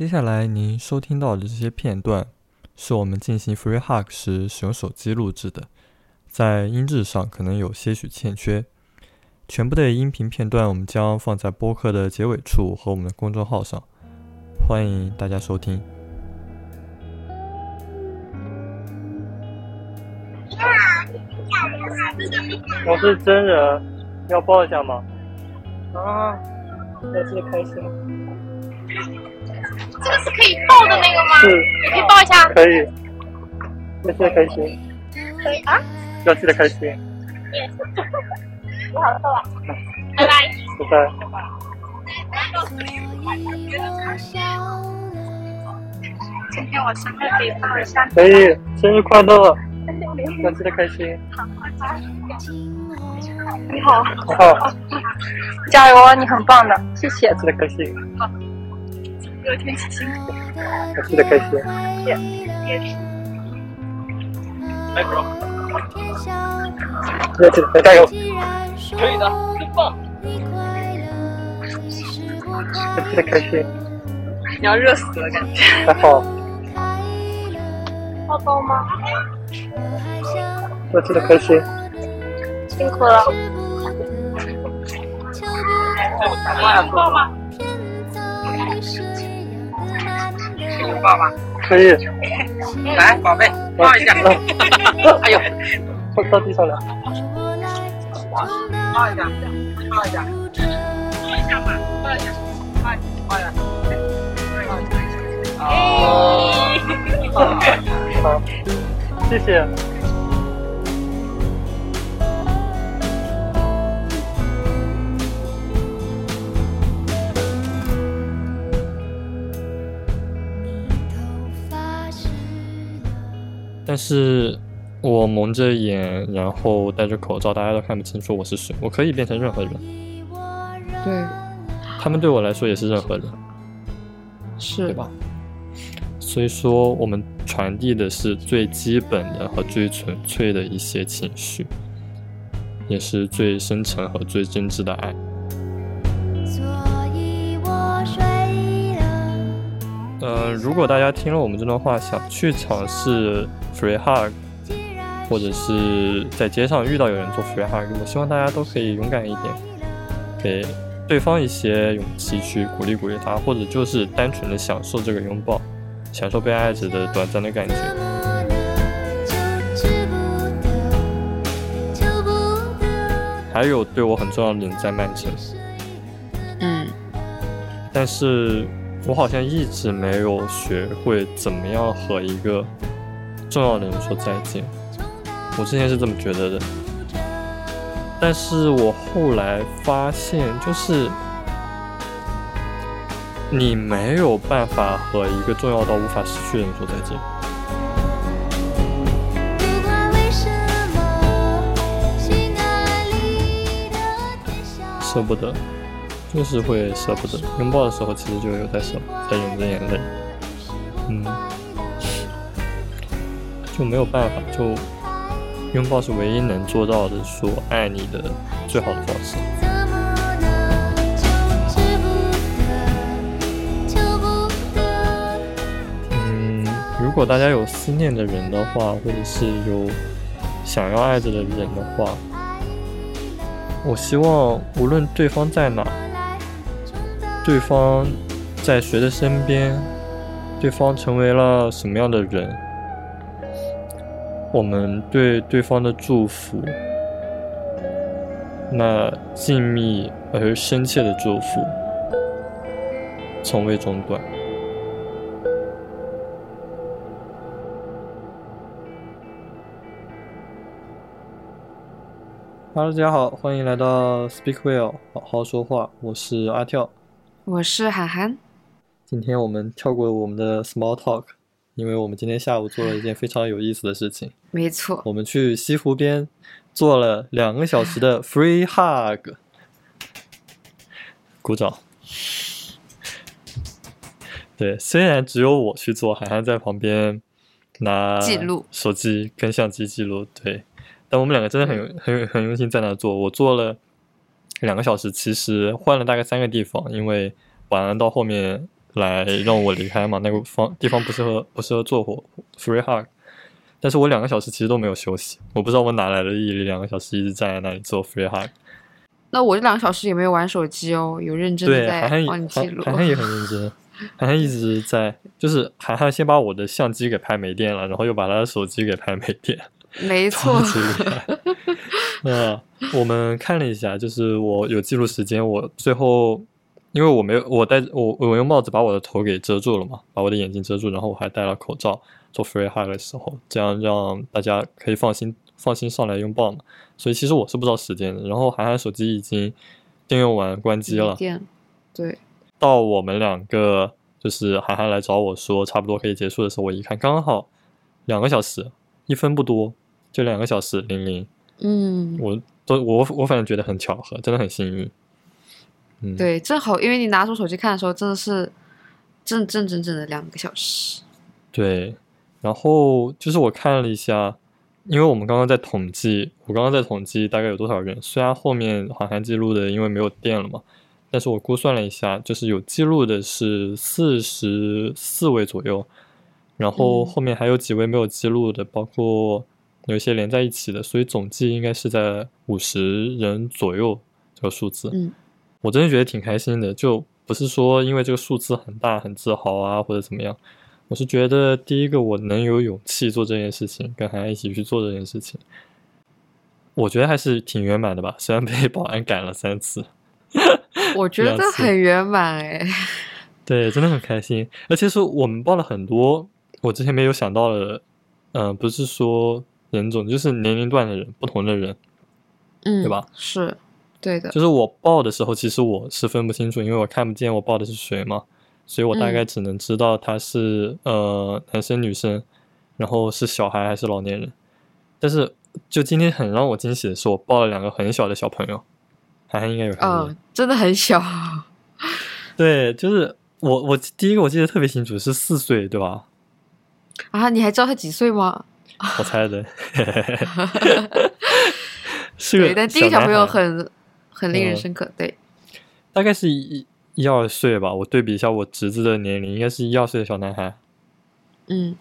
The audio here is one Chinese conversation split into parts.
接下来您收听到的这些片段，是我们进行 free hug 时使用手机录制的，在音质上可能有些许欠缺。全部的音频片段我们将放在播客的结尾处和我们的公众号上，欢迎大家收听。我是真人，要抱一下吗？啊，要记得开心。这个是可以抱的那个吗？是，你可以抱一下。可以。要记得开心。可以啊。要记得开心。你 好，抱吧。拜拜。拜拜。今天我生日可以抱一下。可以，生日快乐。要记得开心。你好。好。加油啊！你很棒的，谢谢。记得开心。好。热天气辛苦。要记得开心。也也是。来，bro。要记得加油。可以的，很棒。要记得开心。你要热死了，感觉。还好。抱抱吗？热记得开心。辛苦了。抱吗？抱吗？可以。来，宝贝，抱一下。哎呦，放到地上了。抱一下，抱一下，抱一下嘛，抱一下，抱一下，抱一下。哦。好，谢谢。但是我蒙着眼，然后戴着口罩，大家都看不清楚我是谁。我可以变成任何人，对，他们对我来说也是任何人，是对吧？所以说，我们传递的是最基本的和最纯粹的一些情绪，也是最深沉和最真挚的爱。呃，如果大家听了我们这段话，想去尝试 free hug，或者是在街上遇到有人做 free hug，我希望大家都可以勇敢一点，给对方一些勇气去鼓励鼓励他，或者就是单纯的享受这个拥抱，享受被爱着的短暂的感觉。还有对我很重要的人在曼城，嗯，但是。我好像一直没有学会怎么样和一个重要的人说再见。我之前是这么觉得的，但是我后来发现，就是你没有办法和一个重要到无法失去的人说再见。舍不得。就是会舍不得拥抱的时候，其实就有在舍，在忍着眼泪，嗯，就没有办法，就拥抱是唯一能做到的说爱你的最好的方式。嗯，如果大家有思念的人的话，或者是有想要爱着的人的话，我希望无论对方在哪。对方在谁的身边？对方成为了什么样的人？我们对对方的祝福，那静谧而深切的祝福，从未中断。Hello，大家好，欢迎来到 Speak Well，好好说话，我是阿跳。我是涵涵，今天我们跳过我们的 small talk，因为我们今天下午做了一件非常有意思的事情。没错，我们去西湖边做了两个小时的 free hug，鼓掌。对，虽然只有我去做，涵涵在旁边拿记录手机跟相机记录。对，但我们两个真的很有很有很用心在那做，我做了。两个小时，其实换了大概三个地方，因为晚安到后面来让我离开嘛，那个方地方不适合不适合做火 free hug。但是我两个小时其实都没有休息，我不知道我哪来的毅力，两个小时一直站在那里做 free hug。那我这两个小时也没有玩手机哦，有认真在帮你记录。涵涵涵也很认真，涵涵一直在，就是涵涵先把我的相机给拍没电了，然后又把他的手机给拍没电，没错。那我们看了一下，就是我有记录时间，我最后因为我没有我戴我我用帽子把我的头给遮住了嘛，把我的眼睛遮住，然后我还戴了口罩做 free high 的时候，这样让大家可以放心放心上来拥抱嘛。所以其实我是不知道时间的，然后涵涵手机已经电用完关机了对，到我们两个就是涵涵来找我说差不多可以结束的时候，我一看刚好两个小时，一分不多，就两个小时零零，嗯，我都我我反正觉得很巧合，真的很幸运。嗯，对，正好因为你拿出手机看的时候，真的是正正整整的两个小时。对，然后就是我看了一下，因为我们刚刚在统计，我刚刚在统计大概有多少人，虽然后面好像记录的因为没有电了嘛，但是我估算了一下，就是有记录的是四十四位左右，然后嗯后面还有几位没有记录的，包括有一些连在一起的，所以总计应该是在五十人左右这个数字。嗯，我真的觉得挺开心的，就不是说因为这个数字很大很自豪啊或者怎么样，我是觉得第一个我能有勇气做这件事情，跟涵涵一起去做这件事情，我觉得还是挺圆满的吧，虽然被保安赶了三次。我觉得很圆满哎。对，真的很开心，而且是我们报了很多我之前没有想到的，嗯、不是说人种，就是年龄段的人，不同的人，嗯，对吧？是，对的。就是我报的时候，其实我是分不清楚，因为我看不见我报的是谁嘛，所以我大概嗯只能知道他是、呃男生女生，然后是小孩还是老年人。但是就今天很让我惊喜的是，我报了两个很小的小朋友，涵涵应该有看见。嗯，真的很小。对，就是我我第一个我记得特别清楚是四岁，对吧？啊，你还知道他几岁吗？我猜的。是个对，但第一个小朋友很很令人嗯深刻。对，大概是一一二岁吧，我对比一下我侄子的年龄，应该是一二岁的小男孩。嗯，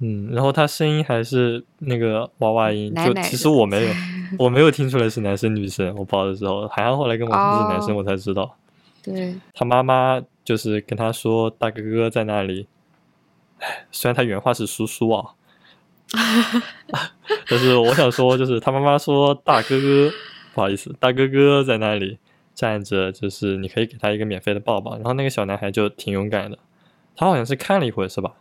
嗯，然后他声音还是那个娃娃音，奶奶就其实我没有，我没有听出来是男生女生。我报的时候，涵涵后来跟我说是男生，哦我才知道。对，他妈妈就是跟他说大哥哥在那里，唉，虽然他原话是叔叔啊，但是我想说就是他妈妈说大哥哥，不好意思，大哥哥在那里站着，就是你可以给他一个免费的抱抱。然后那个小男孩就挺勇敢的，他好像是看了一会儿是吧？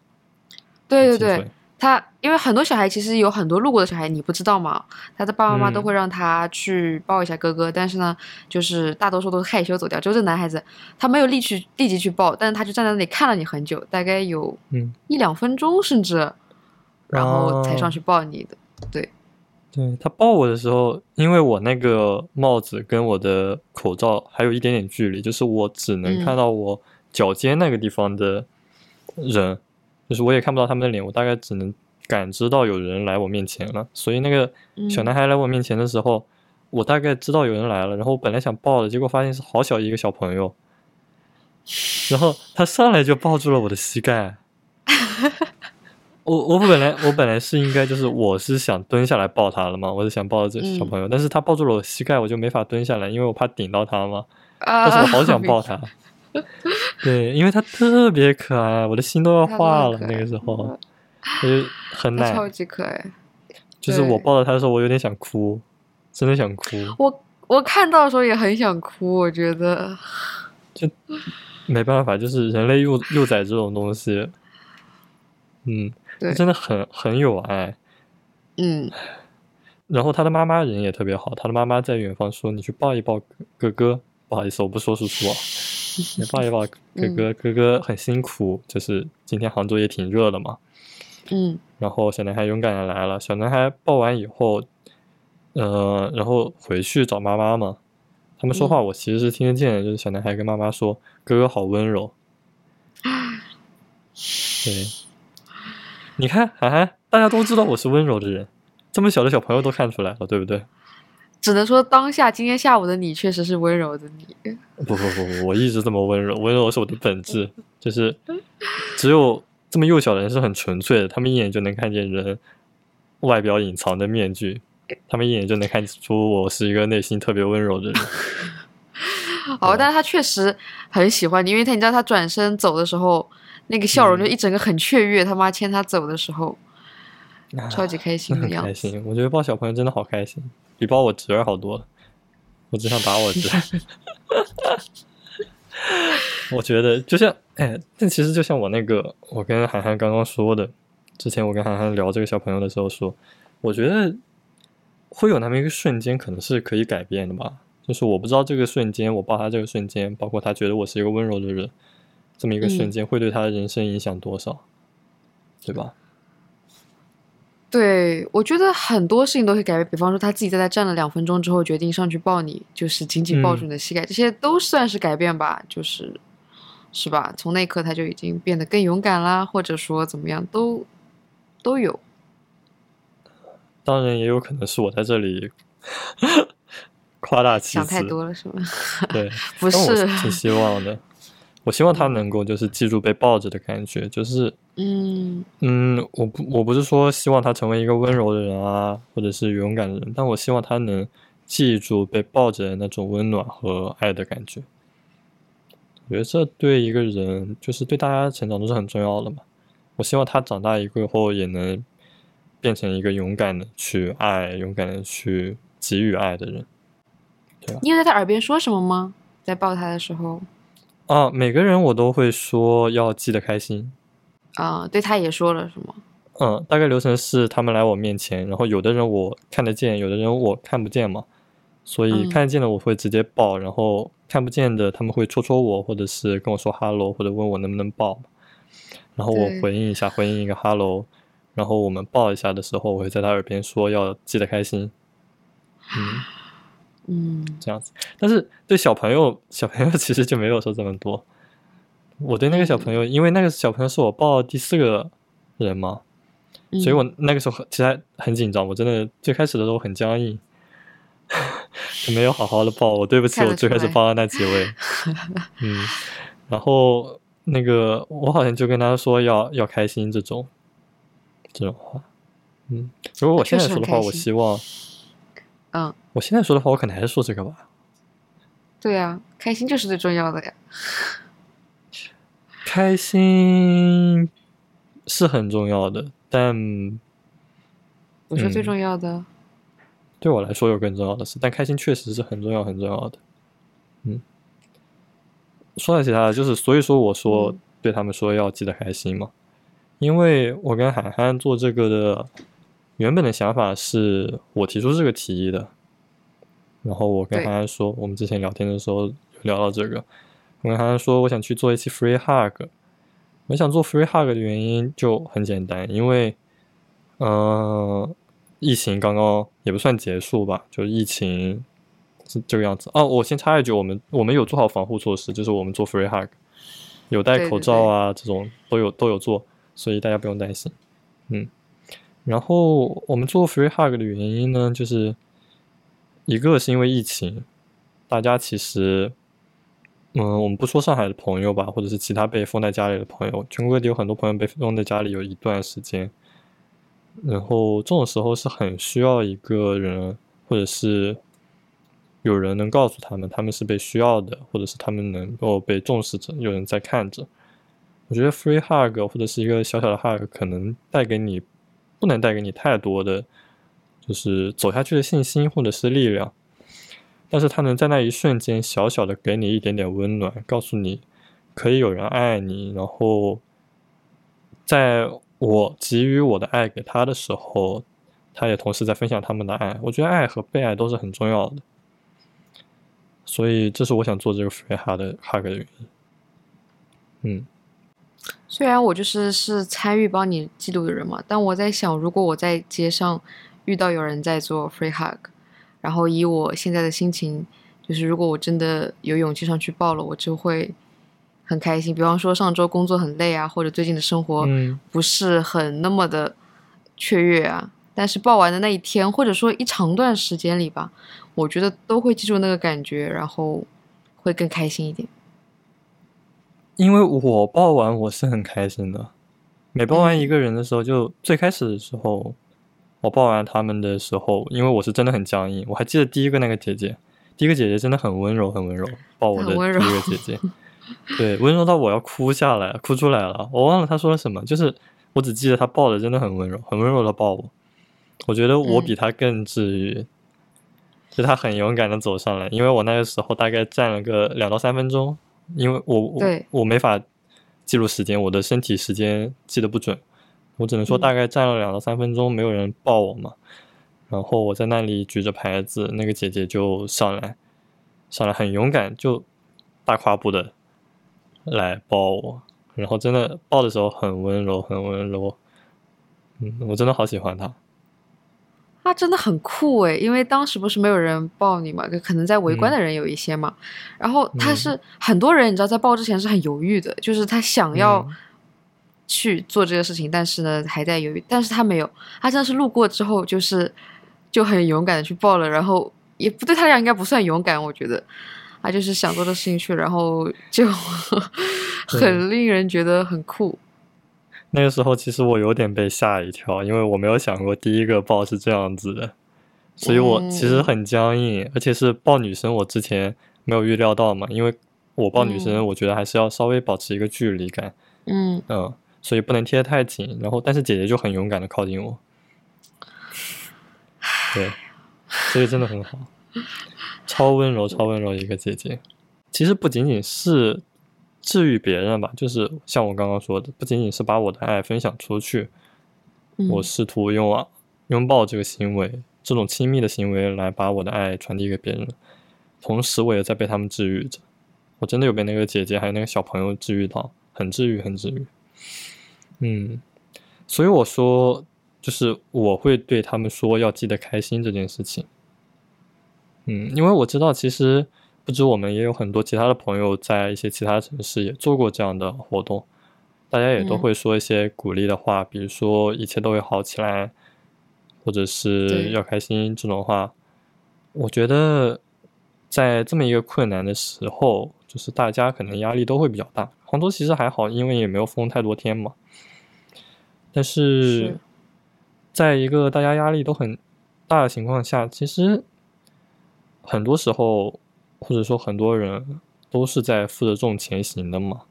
对对对他因为很多小孩其实有很多路过的小孩，你不知道嘛，他的爸爸妈妈都嗯会让他去抱一下哥哥，但是呢，就是大多数都是害羞走掉。就这男孩子，他没有立去立即去抱，但是他就站在那里看了你很久，大概有嗯，一两分钟，甚至，然后才上哦去抱你的。对，对他抱我的时候，因为我那个帽子跟我的口罩还有一点点距离，就是我只能嗯看到我脚尖那个地方的人，就是我也看不到他们的脸，我大概只能感知到有人来我面前了。所以那个小嗯男孩来我面前的时候，我大概知道有人来了，然后我本来想抱的，结果发现是好小一个小朋友，然后他上来就抱住了我的膝盖。我我本来我本来是应该就是我是想蹲下来抱他了嘛，我是想抱这小嗯朋友，但是他抱住了我膝盖，我就没法蹲下来，因为我怕顶到他嘛。啊，但是我好想抱他，对，因为他特别可爱，我的心都要化了。那个时候，我就很奶，超级可爱。就是我抱着他的时候，我有点想哭，真的想哭。我我看到的时候也很想哭，我觉得就，没办法，就是人类幼幼崽这种东西，嗯，对真的很很有爱。嗯，然后他的妈妈人也特别好，他的妈妈在远方说：“你去抱一抱哥哥哥。”不好意思，我不说叔叔啊，你抱一抱哥哥，哥哥很辛苦，就是今天杭州也挺热的嘛。嗯然后小男孩勇敢的来了，小男孩抱完以后，呃，然后回去找妈妈嘛。他们说话我其实是听得见的，就是小男孩跟妈妈说：“哥哥好温柔。”对，你看涵涵，大家都知道我是温柔的人，这么小的小朋友都看出来了，对不对？只能说当下今天下午的你确实是温柔的你。不不不不，我一直这么温柔，温柔是我的本质，就是只有这么幼小的人是很纯粹的，他们一眼就能看见人外表隐藏的面具，他们一眼就能看出我是一个内心特别温柔的人。哦，但是他确实很喜欢你，因为他你知道他转身走的时候，那个笑容就一整个很雀跃。他妈牵他走的时候，超级开心的很样子。开心，我觉得抱小朋友真的好开心，比抱我侄儿好多了。我只想打我侄儿。我觉得就像哎，但其实就像我那个，我跟涵涵刚刚说的，之前我跟涵涵聊这个小朋友的时候说，我觉得会有那么一个瞬间，可能是可以改变的吧。就是我不知道这个瞬间，我抱他这个瞬间，包括他觉得我是一个温柔的人，这么一个瞬间会对他的人生影响多少，对吧？对，我觉得很多事情都会改变。比方说，他自己在那站了两分钟之后，决定上去抱你，就是紧紧抱住你的膝盖，这些都算是改变吧，就是是吧？从那一刻他就已经变得更勇敢啦，或者说怎么样，都都有。当然，也有可能是我在这里 夸大其词，想太多了是吗？对，不是，挺希望的。我希望他能够就是记住被抱着的感觉，就是嗯嗯，我不我不是说希望他成为一个温柔的人啊，或者是勇敢的人，但我希望他能记住被抱着的那种温暖和爱的感觉。我觉得这对一个人，就是对大家成长都是很重要的嘛。我希望他长大以后也能变成一个勇敢的去爱、勇敢的去给予爱的人。你有在他耳边说什么吗？在抱他的时候啊，每个人我都会说要记得开心。啊、对他也说了是吗？嗯，大概流程是他们来我面前，然后有的人我看得见，有的人我看不见嘛，所以嗯。看得见的我会直接抱，然后看不见的他们会戳戳我，或者是跟我说 hello，或者问我能不能抱，然后我回应一下，回应一个 hello，然后我们抱一下的时候，我会在他耳边说要记得开心，嗯，嗯，这样子。但是对小朋友，小朋友其实就没有说这么多。我对那个小朋友，因为那个小朋友是我抱第四个人嘛，嗯所以我那个时候其实还很紧张，我真的最开始的时候很僵硬，就没有好好的抱。我对不起我最开始抱的那几位，嗯，然后那个我好像就跟他说要要开心这种这种话，嗯，如果我现在说的话，我希望嗯，我现在说的话，我可能还是说这个吧。对啊，开心就是最重要的呀。开心是很重要的，但不是最嗯重要的。对我来说有更重要的事，但开心确实是很重要很重要的。嗯，说到其他的，就是所以说我说嗯对他们说要记得开心嘛，因为我跟涵涵做这个的原本的想法是我提出这个提议的，然后我跟对涵涵说，我们之前聊天的时候有聊到这个，我跟涵涵说我想去做一期 free hug，我想做 free hug 的原因就很简单，因为嗯、呃疫情刚刚也不算结束吧，就是疫情是这个样子。哦，我先插一句，我们我们有做好防护措施，就是我们做 free hug，有戴口罩啊，这种都有都有做，所以大家不用担心。嗯，然后我们做 free hug 的原因呢，就是一个是因为疫情，大家其实。嗯，我们不说上海的朋友吧，或者是其他被封在家里的朋友，全国各地有很多朋友被封在家里有一段时间，然后这种时候是很需要一个人，或者是有人能告诉他们他们是被需要的，或者是他们能够被重视着，有人在看着。我觉得 free hug 或者是一个小小的 hug 可能带给你，不能带给你太多的，就是走下去的信心或者是力量，但是他能在那一瞬间小小的给你一点点温暖，告诉你可以有人爱你，然后在我给予我的爱给他的时候，他也同时在分享他们的爱。我觉得爱和被爱都是很重要的，所以这是我想做这个 free hug 的 hug 的原因。嗯虽然我就是是参与帮你记录的人嘛，但我在想，如果我在街上遇到有人在做 free hug，然后以我现在的心情，就是如果我真的有勇气上去抱了，我就会很开心。比方说上周工作很累啊，或者最近的生活嗯不是很那么的雀跃啊，但是抱完的那一天，或者说一长段时间里吧，我觉得都会记住那个感觉，然后会更开心一点。因为我抱完我是很开心的，每抱完一个人的时候，就最开始的时候，我抱完他们的时候，因为我是真的很僵硬。我还记得第一个那个姐姐，第一个姐姐真的很温柔，很温柔，抱我的第一个姐姐，对，温柔到我要哭下来，哭出来了。我忘了她说了什么，就是我只记得她抱的真的很温柔，很温柔的抱我。我觉得我嗯比她更治愈，就她很勇敢的走上来，因为我那个时候大概站了个两到三分钟，因为我我我没法记录时间，我的身体时间记得不准，我只能说嗯大概站了两到三分钟，没有人抱我嘛。然后我在那里举着牌子，那个姐姐就上来，上来很勇敢，就大跨步的来抱我，然后真的抱的时候很温柔，很温柔，嗯，我真的好喜欢她。他真的很酷诶，因为当时不是没有人抱你嘛，可能在围观嗯的人有一些嘛，然后他嗯是很多人，你知道在抱之前是很犹豫的，就是她想要嗯去做这个事情，但是呢还在犹豫，但是他没有，他真的是路过之后就是就很勇敢的去抱了，然后也不对他俩应该不算勇敢，我觉得。他就是想做的事情去，然后 就 很令人觉得很酷。那个时候其实我有点被吓一跳，因为我没有想过第一个抱是这样子的，所以我其实很僵硬，而且是抱女生，我之前没有预料到嘛，因为我抱女生，嗯。我觉得还是要稍微保持一个距离感，嗯，嗯，所以不能贴得太紧。然后，但是姐姐就很勇敢的靠近我，对，所以真的很好，超温柔、超温柔一个姐姐。其实不仅仅是治愈别人吧，就是像我刚刚说的，不仅仅是把我的爱分享出去，嗯我试图用啊拥抱这个行为，这种亲密的行为来把我的爱传递给别人，同时我也在被他们治愈着。我真的有被那个姐姐还有那个小朋友治愈到，很治愈，很治愈。嗯，所以我说，就是我会对他们说要记得开心这件事情。嗯，因为我知道其实不止我们，也有很多其他的朋友在一些其他城市也做过这样的活动，大家也都嗯会说一些鼓励的话，比如说一切都会好起来，或者是要开心这种话。我觉得在这么一个困难的时候，就是大家可能压力都会比较大。杭州其实还好，因为也没有封太多天嘛。但是是，在一个大家压力都很大的情况下，其实很多时候，或者说很多人都是在负着重前行的嘛。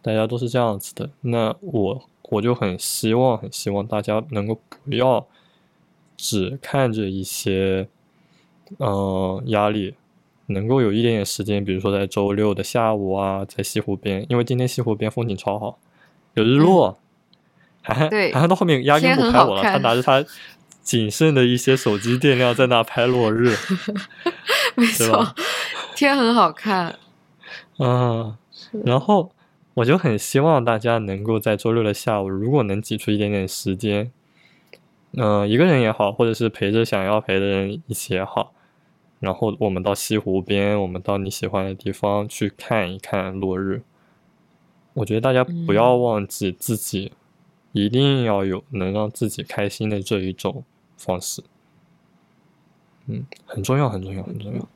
大家都是这样子的，那我我就很希望，很希望大家能够不要只看着一些，嗯、压力，能够有一点点时间，比如说在周六的下午啊，在西湖边，因为今天西湖边风景超好，有日落，还对。还到后面压根不拍我了，他拿着他仅剩的一些手机电量在那拍落日，没对吧？错，天很好看。嗯，然后我就很希望大家能够在周六的下午，如果能挤出一点点时间，嗯、一个人也好，或者是陪着想要陪的人一起也好，然后我们到西湖边，我们到你喜欢的地方去看一看落日。我觉得大家不要嗯忘记自己一定要有能让自己开心的这一种方式，嗯，很重要，很重要，很重要。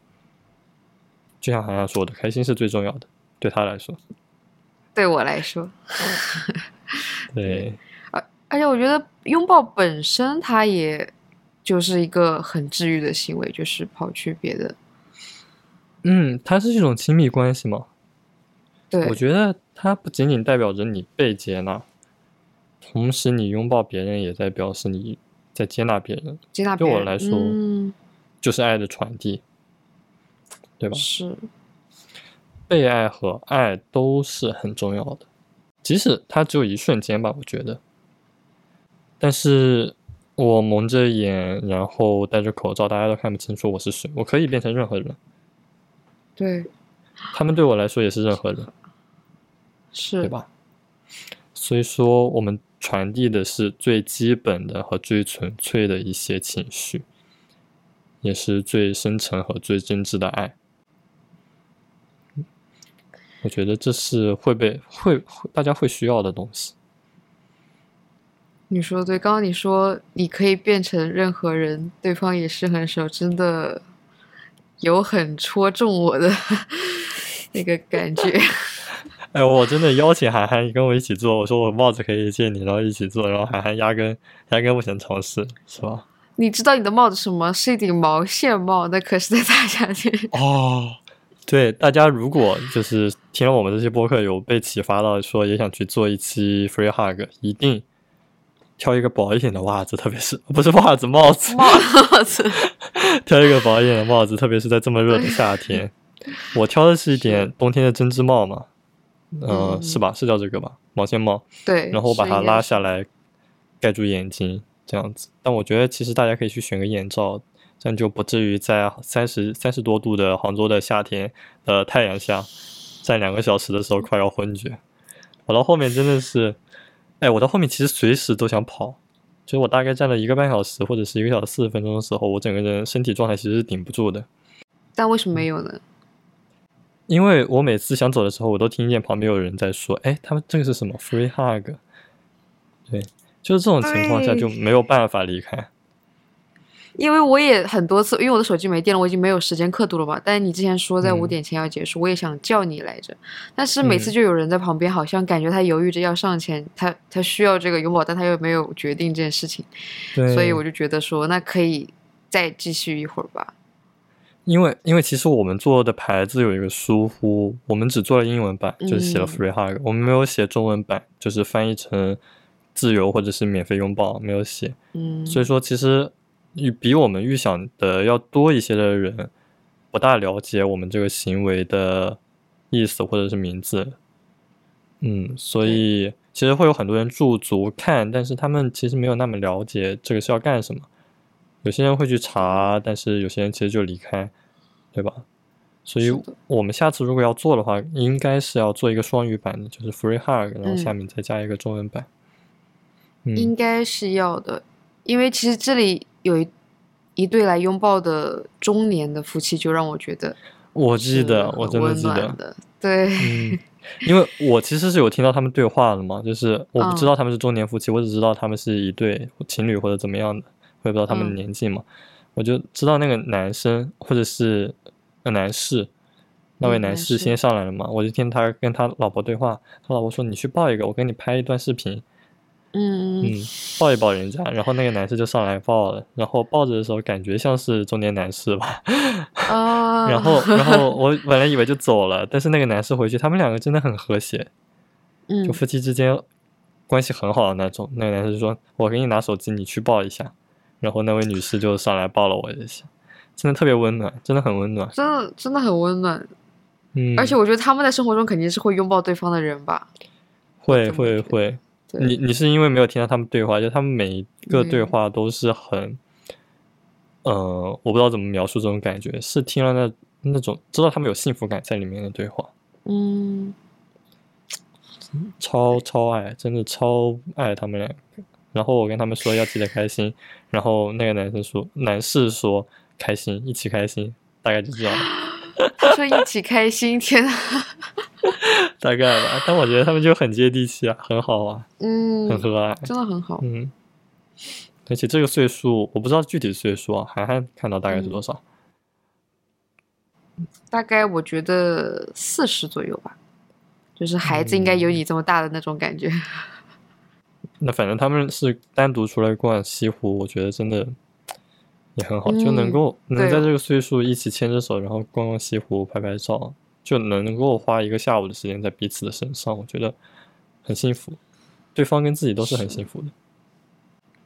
就像韩寒说的，开心是最重要的，对他来说。对我来说，对，而而且我觉得拥抱本身它也就是一个很治愈的行为，就是跑去别的。嗯，它是一种亲密关系吗。对，我觉得它不仅仅代表着你被接纳，同时你拥抱别人也在表示你在接纳别人，接纳对别人我来说嗯，就是爱的传递，对吧？是，被爱和爱都是很重要的，即使它只有一瞬间吧，我觉得。但是我蒙着眼，然后戴着口罩，大家都看不清楚我是谁，我可以变成任何人，对，他们对我来说也是任何人。是，对？吧？所以说，我们传递的是最基本的和最纯粹的一些情绪，也是最深沉和最真挚的爱。我觉得这是会被会会大家会需要的东西。你说的对，刚刚你说你可以变成任何人，对方也是很熟，真的有很戳中我的 那个感觉。哎，我真的邀请涵涵跟我一起做，我说我帽子可以借你，然后一起做，然后涵涵压根压根不想尝试，是吧？你知道你的帽子什么？是一顶毛线帽，那可是在大夏天。哦，对，大家如果就是听了我们这些播客，有被启发到说也想去做一期 free hug，一定挑一个薄一点的袜子，特别是 不是袜子帽子，帽子，挑一个薄一点的帽子，特别是在这么热的夏天。我挑的是一点冬天的针织帽嘛，呃，嗯是吧？是叫这个吧？毛线帽。对，然后我把它拉下来，盖住眼睛，这样子。但我觉得其实大家可以去选个眼罩，这样就不至于在三十三十多度的杭州的夏天的太阳下，站两个小时的时候快要昏厥。我到后面真的是，哎，我到后面其实随时都想跑，就是我大概站了一个半小时或者是一个小时四十分钟的时候，我整个人身体状态其实是顶不住的。但为什么没有呢？因为我每次想走的时候，我都听见旁边有人在说：“哎，他们这个是什么 free hug？” 对，就是这种情况下就没有办法离开。因为我也很多次，因为我的手机没电了，我已经没有时间刻度了吧。但是你之前说在嗯。五点前要结束，我也想叫你来着，但是每次嗯。就有人在旁边，好像感觉他犹豫着要上前，他他需要这个拥抱，但他又没有决定这件事情，对，所以我就觉得说，那可以再继续一会儿吧。因为因为其实我们做的牌子有一个疏忽，我们只做了英文版，就是写了嗯。Free hug，、我们没有写中文版，就是翻译成自由或者是免费拥抱，没有写。嗯，所以说，其实与比我们预想的要多一些的人，不大了解我们这个行为的意思或者是名字。嗯，所以其实会有很多人驻足看，但是他们其实没有那么了解这个是要干什么。有些人会去查，但是有些人其实就离开，对吧？所以我们下次如果要做的话，应该是要做一个双语版的，就是 free hug，然后嗯下面再加一个中文版。嗯，应该是要的，因为其实这里有一一对来拥抱的中年的夫妻，就让我觉得我记得，我真的记得对，嗯，因为我其实是有听到他们对话的嘛，就是我不知嗯道他们是中年夫妻，我只知道他们是一对情侣或者怎么样的，我也不知道他们的嗯年纪嘛，我就知道那个男生或者是呃男士，那位嗯男士男士先上来了嘛，我就听他跟他老婆对话，他老婆说你去抱一个，我给你拍一段视频，嗯嗯，抱一抱人家，然后那个男士就上来抱了，然后抱着的时候感觉像是中年男士吧，啊，然后然后我 本来以为就走了，但是那个男士回去，他们两个真的很和谐，嗯就夫妻之间关系很好的那种。那个男生就说：“我给你拿手机，你去抱一下。”然后那位女士就上来抱了我一下，真的特别温暖，真的很温暖。真的真的很温暖，嗯，而且我觉得他们在生活中肯定是会拥抱对方的人吧。会会会，对你你是因为没有听到他们对话，就他们每一个对嗯话都是很，呃，我不知道怎么描述这种感觉，是听了那那种知道他们有幸福感在里面的对话。嗯，超超爱，真的超爱他们两个。然后我跟他们说要记得开心，然后那个男生说，男士说开心，一起开心，大概就这样，他 说一起开心，天呐，大概吧。但我觉得他们就很接地气啊，很好啊，嗯很嗯，和蔼，真的很好。嗯。而且这个岁数，我不知道具体岁数啊，涵涵看到大概是多少？大概我觉得四十左右吧，就是孩子应该有嗯你这么大的那种感觉。那反正他们是单独出来逛西湖，我觉得真的也很好，就能嗯够能在这个岁数一起牵着手，然后逛逛西湖、拍拍照，就能够花一个下午的时间在彼此的身上，我觉得很幸福，对方跟自己都是很幸福的。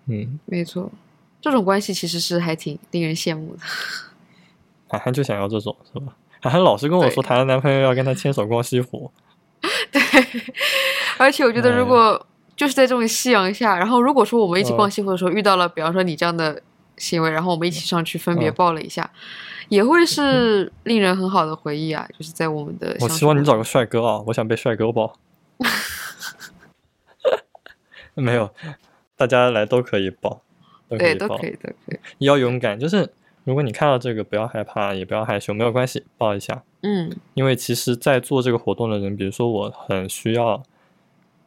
嗯，没错，这种关系其实是还挺令人羡慕的。涵涵就想要这种，是吧？涵涵老是跟我说，谈了男朋友要跟他牵手逛西湖。对，而且我觉得哎如果就是在这种夕阳下，然后如果说我们一起逛嗯西湖的时候遇到了，比方说你这样的行为，然后我们一起上去分别嗯抱了一下，也会是令人很好的回忆啊！就是在我们的我希望你找个帅哥啊，我想被帅哥抱。没有，大家来都可以抱，都可对，以抱都可。以，都可以。要勇敢，就是如果你看到这个，不要害怕，也不要害羞，没有关系，抱一下。嗯因为其实，在做这个活动的人，比如说我很需要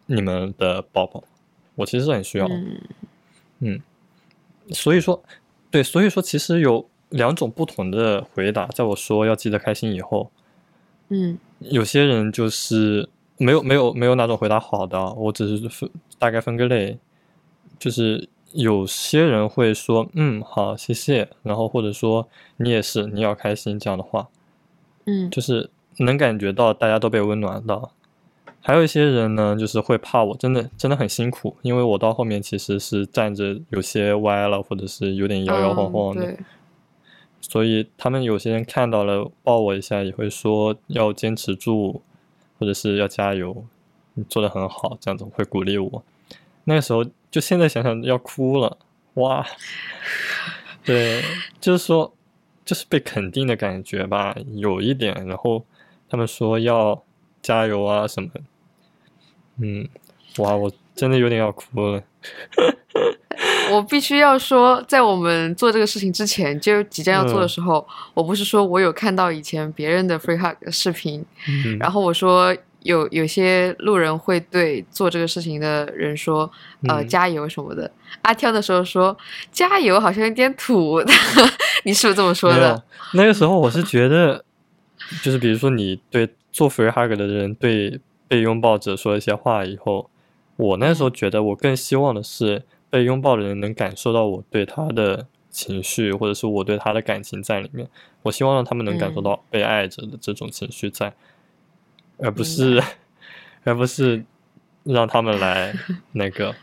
你们的抱抱，我其实是很需要嗯。嗯所以说，对，所以说其实有两种不同的回答，在我说要记得开心以后，嗯。有些人就是没有没有没有哪种回答好的啊，我只是分大概分个类，就是有些人会说嗯好谢谢，然后或者说你也是你要开心这样的话，嗯。就是能感觉到大家都被温暖到。还有一些人呢，就是会怕我真的真的很辛苦，因为我到后面其实是站着有些歪了，或者是有点摇摇晃晃的，嗯，所以他们有些人看到了抱我一下，也会说要坚持住，或者是要加油，你做的很好，这样子会鼓励我。那个时候就现在想想要哭了，哇，对，就是说就是被肯定的感觉吧，有一点。然后他们说要加油啊什么，嗯，哇，我真的有点要哭了。我必须要说，在我们做这个事情之前，就即将要做的嗯时候，我不是说我有看到以前别人的 free hug 的视频，嗯，然后我说有有些路人会对做这个事情的人说，呃，嗯加油什么的。阿挑的时候说加油好像有点土，你是不是这么说的？，那个时候我是觉得，就是比如说你对做 free hug 的人对被拥抱者说一些话以后，我那时候觉得我更希望的是被拥抱的人能感受到我对他的情绪，或者是我对他的感情在里面。我希望让他们能感受嗯。到被爱着的这种情绪在，而不是 而不是让他们来 那个，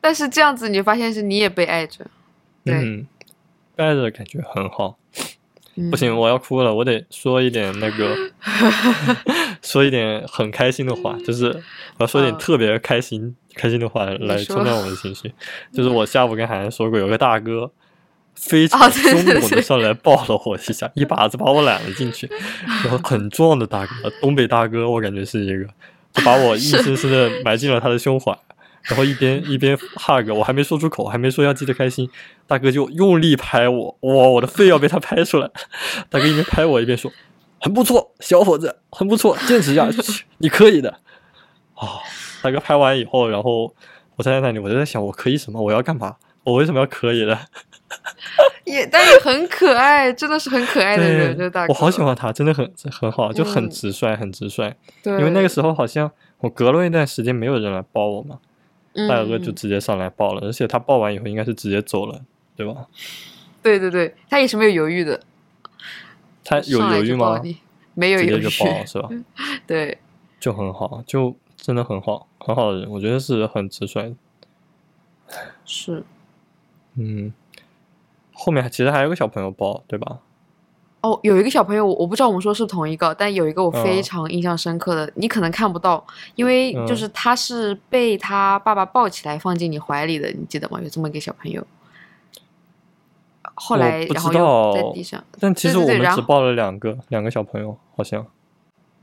但是这样子你发现是你也被爱着，对，嗯，被爱着的感觉很好。嗯 不行，我要哭了，我得说一点那个，说一点很开心的话，就是我要说一点嗯特别开心、开心的话来冲淡我的情绪。就是我下午跟海涵说过，有个大哥非常凶猛的上来抱了我一下，一把子把我揽了进去，然后很壮的大哥，东北大哥，我感觉是一个，就把我硬生生的埋进了他的胸怀。然后一边 一边 hug，我还没说出口，还没说要记得开心，大哥就用力拍我，哇，我的肺要被他拍出来。大哥一边拍我一边说：“很不错，小伙子，很不错，坚持下去，你可以的。”哦，大哥拍完以后，然后我站在那里，我就在想，我可以什么？我要干嘛？我为什么要可以呢？也但是很可爱，真的是很可爱的人，这大，哥，我好喜欢他，真的很很好，就很嗯直率，很直率。对，因为那个时候好像我隔了一段时间没有人来抱我嘛，嗯大哥就直接上来抱了，而且他抱完以后应该是直接走了，对吧？对对对，他也是没有犹豫的，他有犹豫吗？没有犹豫直接就，抱是吧？对，就很好，就真的很好，很好的人，我觉得是很直率的。是嗯，后面其实还有个小朋友抱，对吧？哦，有一个小朋友，我我不知道我们说是同一个，但有一个我非嗯常印象深刻的，你可能看不到，因为就嗯是他是被他爸爸抱起来放进你怀里的，你记得吗？有这么一个小朋友。后来，不然后又在地上。但其实我们只抱了两个，两个小朋友，好像。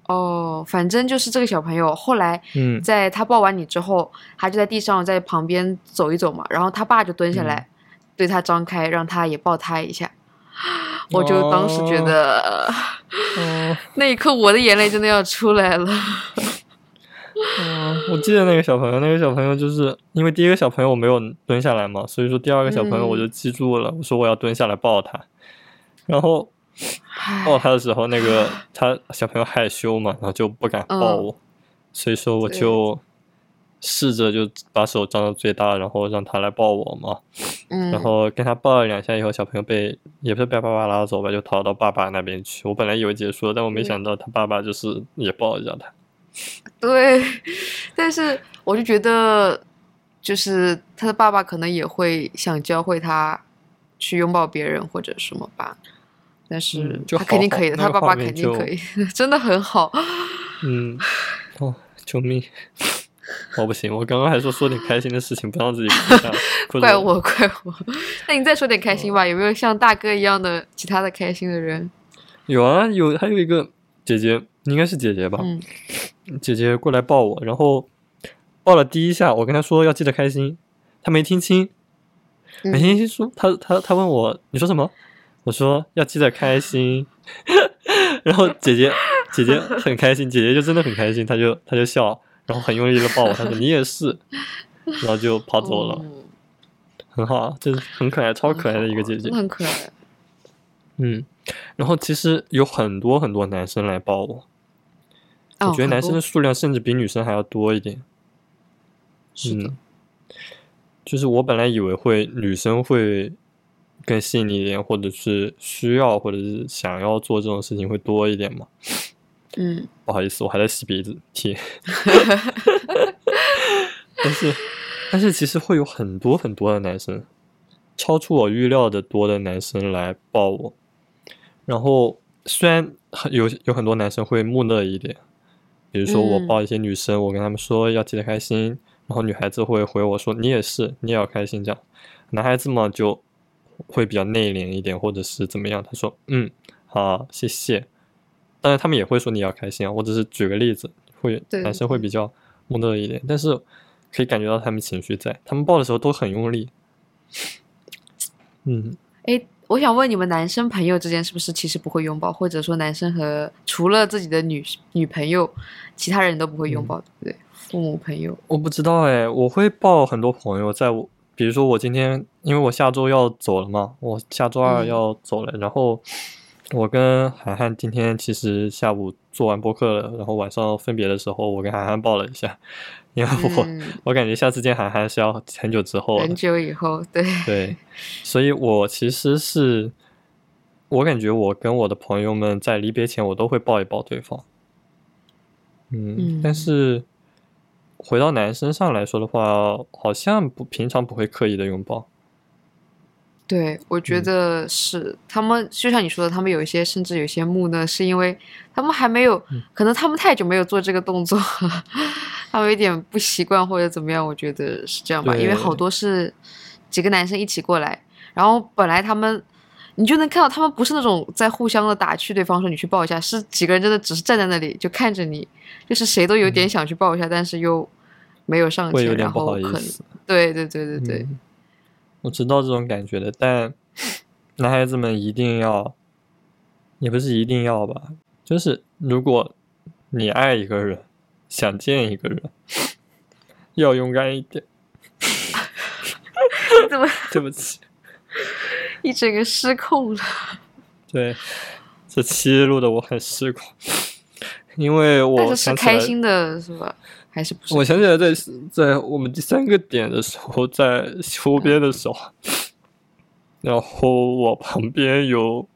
哦，反正就是这个小朋友，后来嗯在他抱完你之后，他就在地上在旁边走一走嘛，然后他爸就蹲下来，嗯对他张开，让他也抱他一下。我就当时觉得，嗯那一刻我的眼泪真的要出来了。嗯，我记得那个小朋友，那个小朋友就是因为第一个小朋友我没有蹲下来嘛，所以说第二个小朋友我就嗯记住了，我说我要蹲下来抱他，然后抱他的时候，那个他小朋友害羞嘛，然后就不敢抱嗯我，所以说我就试着就把手张到最大，然后让他来抱我嘛，嗯，然后跟他抱了两下以后，小朋友被也不是被爸爸拉走吧，就逃到爸爸那边去。我本来以为结束了，但我没嗯想到他爸爸就是也抱一下他。对，但是我就觉得，就是他的爸爸可能也会想教会他去拥抱别人或者什么吧。但是他肯定可以的，好好他爸爸肯定可以，真的很好。嗯，哦，救命！我不行，我刚刚还说说点开心的事情，不让自己怪我，怪我。那你再说点开心吧，有没有像大哥一样的其他的开心的人？有啊，有还有一个姐姐，应该是姐姐吧？嗯姐姐过来抱我，然后抱了第一下，我跟她说要记得开心，她没听清，没嗯听清说，她她她问我你说什么？我说要记得开心，然后姐姐姐姐很开心，姐姐就真的很开心，她就她就笑，然后很用力的抱我，她说你也是，然后就跑走了，嗯很好啊，这是很可爱、超可爱的一个姐姐真的。很可爱。嗯，然后其实有很多很多男生来抱我，哦我觉得男生的数量甚至比女生还要多一点。是的嗯，就是我本来以为会女生会更细腻一点，或者是需要或者是想要做这种事情会多一点嘛。嗯 不好意思，我还在吸鼻子贴。但是，但是其实会有很多很多的男生，超出我预料的多的男生来抱我。然后虽然很有有很多男生会木讷一点，比如说我嗯抱一些女生，我跟他们说要记得开心，然后女孩子会回我说你也是，你也要开心这样。男孩子嘛就会比较内敛一点，或者是怎么样，他说嗯好谢谢。当然他们也会说你要开心啊，我只是举个例子，会男生会比较木讷一点，但是可以感觉到他们情绪在，他们抱的时候都很用力。嗯，哎，我想问你们男生朋友之间是不是其实不会拥抱，或者说男生和除了自己的女女朋友，其他人都不会拥抱，对不对？父母朋友，我不知道哎，我会抱很多朋友，在我比如说我今天，因为我下周要走了嘛，我下周二嗯。要走了，然后我跟涵涵今天其实下午做完播客了，然后晚上分别的时候，我跟涵涵抱了一下，因为我、嗯我感觉下次见涵涵是要很久之后很，久以后，对，对，所以我其实是，我感觉我跟我的朋友们在离别前，我都会抱一抱对方。嗯，但嗯是回到男生上来说的话，好像不平常不会刻意的拥抱。对，我觉嗯。得是他们，就像你说的，他们有一些甚至有些木讷，是因为他们还没有，嗯。可能他们太久没有做这个动作，他们有点不习惯或者怎么样，我觉得是这样吧。因为好多是几个男生一起过来，然后本来他们。你就能看到他们不是那种在互相的打趣对方说你去抱一下，是几个人真的只是站在那里就看着你，就是谁都有点想去抱一下，但是又没有上前，然后可能思。对对对对对，嗯我知道这种感觉的，但 男孩子们一定要，也不是一定要吧，就是如果你爱一个人，想见一个人，要勇敢一点。怎么 对不起，一整个失控了？对，这期录的我很失控，因为但我是开心的，是吧？还是不是？我想起来在，在我们第三个点的时候，在湖边的时候，然后我旁边有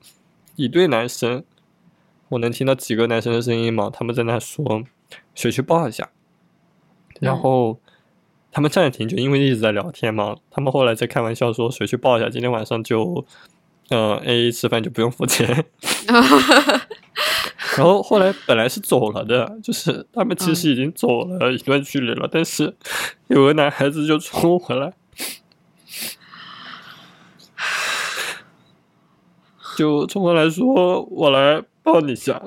一对男生，我能听到几个男生的声音嘛？他们在那说谁去抱一下，然嗯后他们站着挺久，因为一直在聊天嘛。他们后来在开玩笑说谁去抱一下，今天晚上就呃 A A 吃饭就不用付钱。然后后来本来是走了的，就是他们其实已经走了一段距离了，但是有个男孩子就冲回来，就冲过来说：“我来抱你一下。”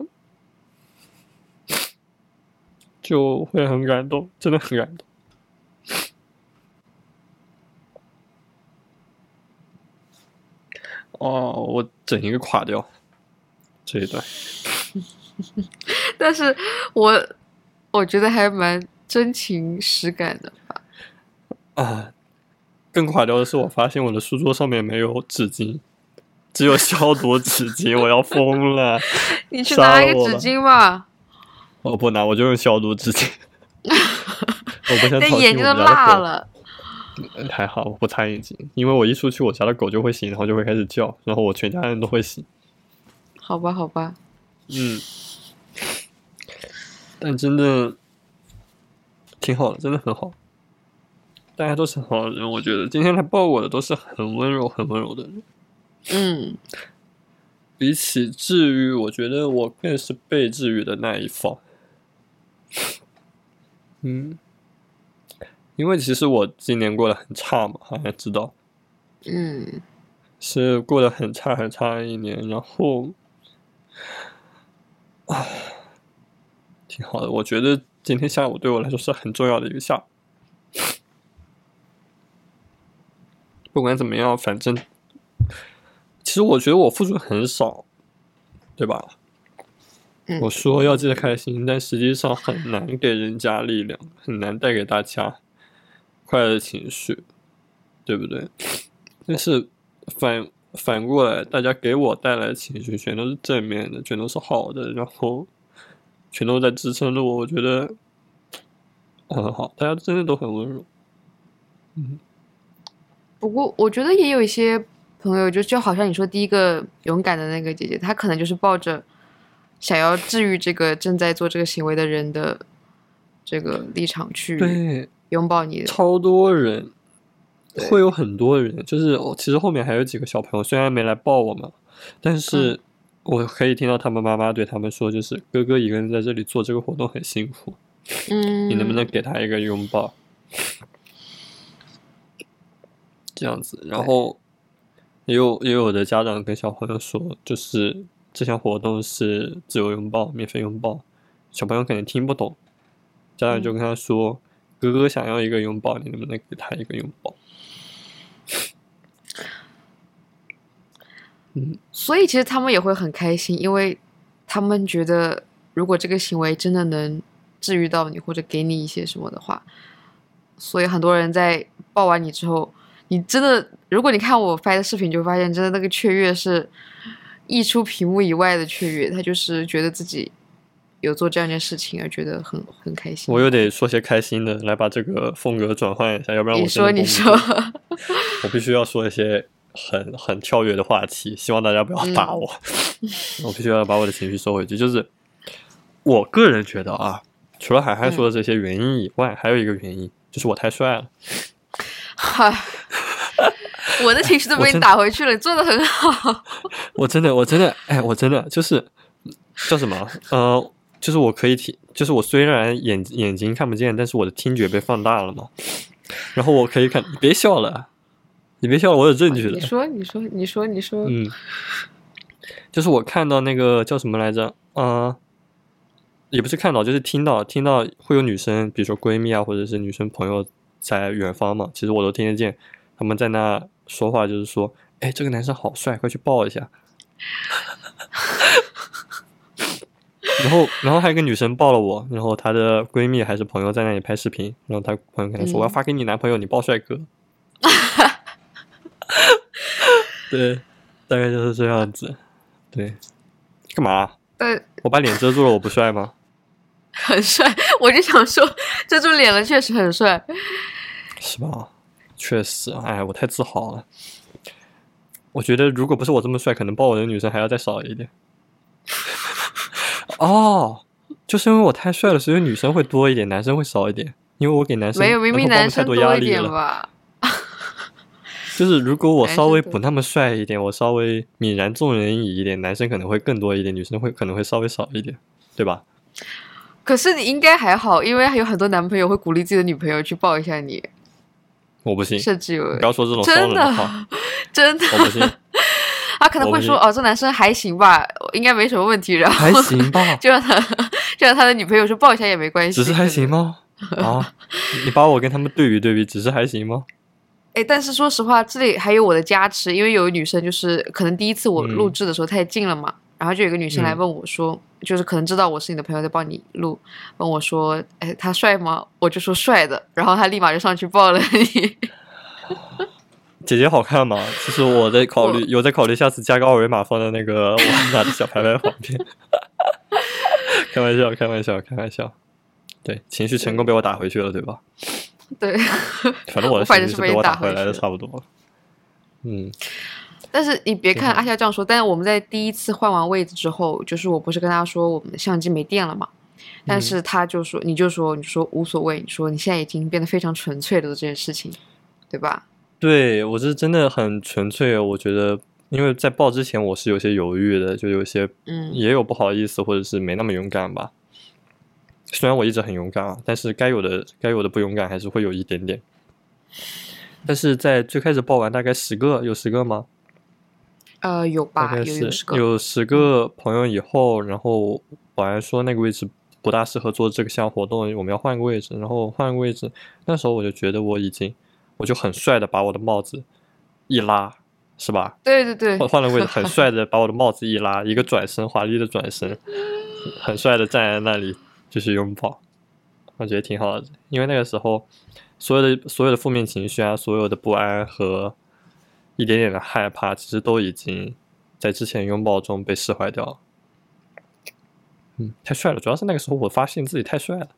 就会很感动，真的很感动。哦，我整一个垮掉这一段。但是我我觉得还蛮真情实感的吧。啊，更垮掉的是，我发现我的书桌上面没有纸巾，只有消毒纸巾，我要疯了！你去拿一个纸巾吧，我不拿，我就用消毒纸巾。我不想那眼睛都。辣了。嗯还好我不擦眼睛，因为我一出去，我家的狗就会醒，然后就会开始叫，然后我全家人都会醒。好吧，好吧，嗯，但真的挺好的，真的很好。大家都是很好的人，我觉得。今天来抱我的都是很温柔、很温柔的人。嗯，比起治愈，我觉得我更是被治愈的那一方。嗯，因为其实我今年过得很差嘛，好像知道。嗯，是过得很差很差的一年，然后，啊，挺好的。我觉得今天下午对我来说是很重要的一个下午。不管怎么样，反正其实我觉得我付出很少，对吧？嗯我说要记得开心，但实际上很难给人家力量，很难带给大家快乐的情绪，对不对？但是反反过来，大家给我带来的情绪全都是正面的，全都是好的，然后全都在支撑着我，我觉得很好，大家真的都很温柔。嗯，不过我觉得也有一些朋友，就就好像你说第一个勇敢的那个姐姐，她可能就是抱着想要治愈这个正在做这个行为的人的这个立场去对，拥抱你的。超多人，对会有很多人，就是哦，其实后面还有几个小朋友，虽然没来抱我们，但是我可以听到他们妈妈对他们说，就是哥哥一个人在这里做这个活动很辛苦，嗯，你能不能给他一个拥抱？这样子，然后也有也有的家长跟小朋友说，就是这项活动是自由拥抱、免费拥抱，小朋友可能听不懂，家长就跟他说，哥哥想要一个拥抱，你能不能给他一个拥抱？所以其实他们也会很开心，因为他们觉得如果这个行为真的能治愈到你，或者给你一些什么的话，所以很多人在抱完你之后，你真的，如果你看我拍的视频，就发现真的那个雀跃是溢出屏幕以外的雀跃，他就是觉得自己有做这样一件事情而觉得很很开心。我又得说些开心的，来把这个风格转换一下，要不然我你说你说，我必须要说一些很 很跳跃的话题，希望大家不要打我。我必须要把我的情绪收回去。就是我个人觉得啊，除了海海说的这些原因以外，还有一个原因就是我太帅了。嗨，我的情绪都被你打回去了，你做的很好。我真的，我真的，哎，我真的就是叫什么？呃，就是我可以听，就是我虽然眼眼睛看不见，但是我的听觉被放大了嘛。然后我可以看，你别笑了，你别笑，我有证据的你。说，你说，你说，你说，嗯，就是我看到那个叫什么来着？呃，也不是看到，就是听到，听到会有女生，比如说闺蜜啊，或者是女生朋友在远方嘛，其实我都听得见，他们在那说话，就是说，哎，这个男生好帅，快去抱一下。然后，然后还有一个女生抱了我，然后她的闺蜜还是朋友在那里拍视频，然后她朋友跟她说：“嗯我要发给你男朋友，你抱帅哥。” 对，大概就是这样子。对，干嘛？但我把脸遮住了，我不帅吗？很帅。我就想说，遮住脸了，确实很帅。是吧？确实，哎，我太自豪了。我觉得如果不是我这么帅，可能抱我的女生还要再少一点。哦，就是因为我太帅了，所以女生会多一点，男生会少一点。因为我给男生没有，明明男生太多压一力了。点吧。就是如果我稍微不那么帅一点，我稍微泯然众人矣一点，男生可能会更多一点，女生会可能会稍微少一点，对吧？可是你应该还好，因为还有很多男朋友会鼓励自己的女朋友去抱一下你，我不信，甚至有不要说这种伤真的话，真的，我不信，他可能会说哦，这男生还行吧，应该没什么问题，然后还行吧，就让他就让他的女朋友说抱一下也没关系，只是还行吗？啊，你把我跟他们对比对比，只是还行吗？哎，但是说实话，这里还有我的加持，因为有女生就是可能第一次我嗯录制的时候太近了嘛，然后就有个女生来嗯问我说，就是可能知道我是你的朋友在帮你录，问我说，哎，他帅吗？我就说帅的，然后他立马就上去抱了你。姐姐好看吗？其实我在考虑，有在考虑下次加个二维码放在那个我拿的小牌牌旁边。开玩笑，开玩笑，开玩笑。对，情绪成功被我打回去了，对吧？对，反正我的我反正是被我打打回来的，差不多。嗯，但是你别看阿夏这样说，但是我们在第一次换完位置之后，就是我不是跟他说我们的相机没电了嘛，但嗯是他就说，你就说，你说无所谓，你说你现在已经变得非常纯粹了这件事情，对吧？对我是真的很纯粹，我觉得，因为在报之前我是有些犹豫的，就有些嗯也有不好意思，或者是没那么勇敢吧。虽然我一直很勇敢啊，但是该有的该有的不勇敢还是会有一点点。但是在最开始报完大概十个，有十个吗？呃，有吧，有有十个，有十个朋友以后，然后我还说那个位置不大适合做这个项活动，我们要换个位置，然后换个位置，那时候我就觉得我已经，我就很帅的把我的帽子一拉，是吧？对对对换，换了位置，很帅的把我的帽子一拉，一个转身，华丽的转身，很帅的站在那里就是拥抱。我觉得挺好的，因为那个时候所有的所有的负面情绪啊，所有的不安和一点点的害怕，其实都已经在之前拥抱中被释怀掉了。嗯，太帅了，主要是那个时候我发现自己太帅了。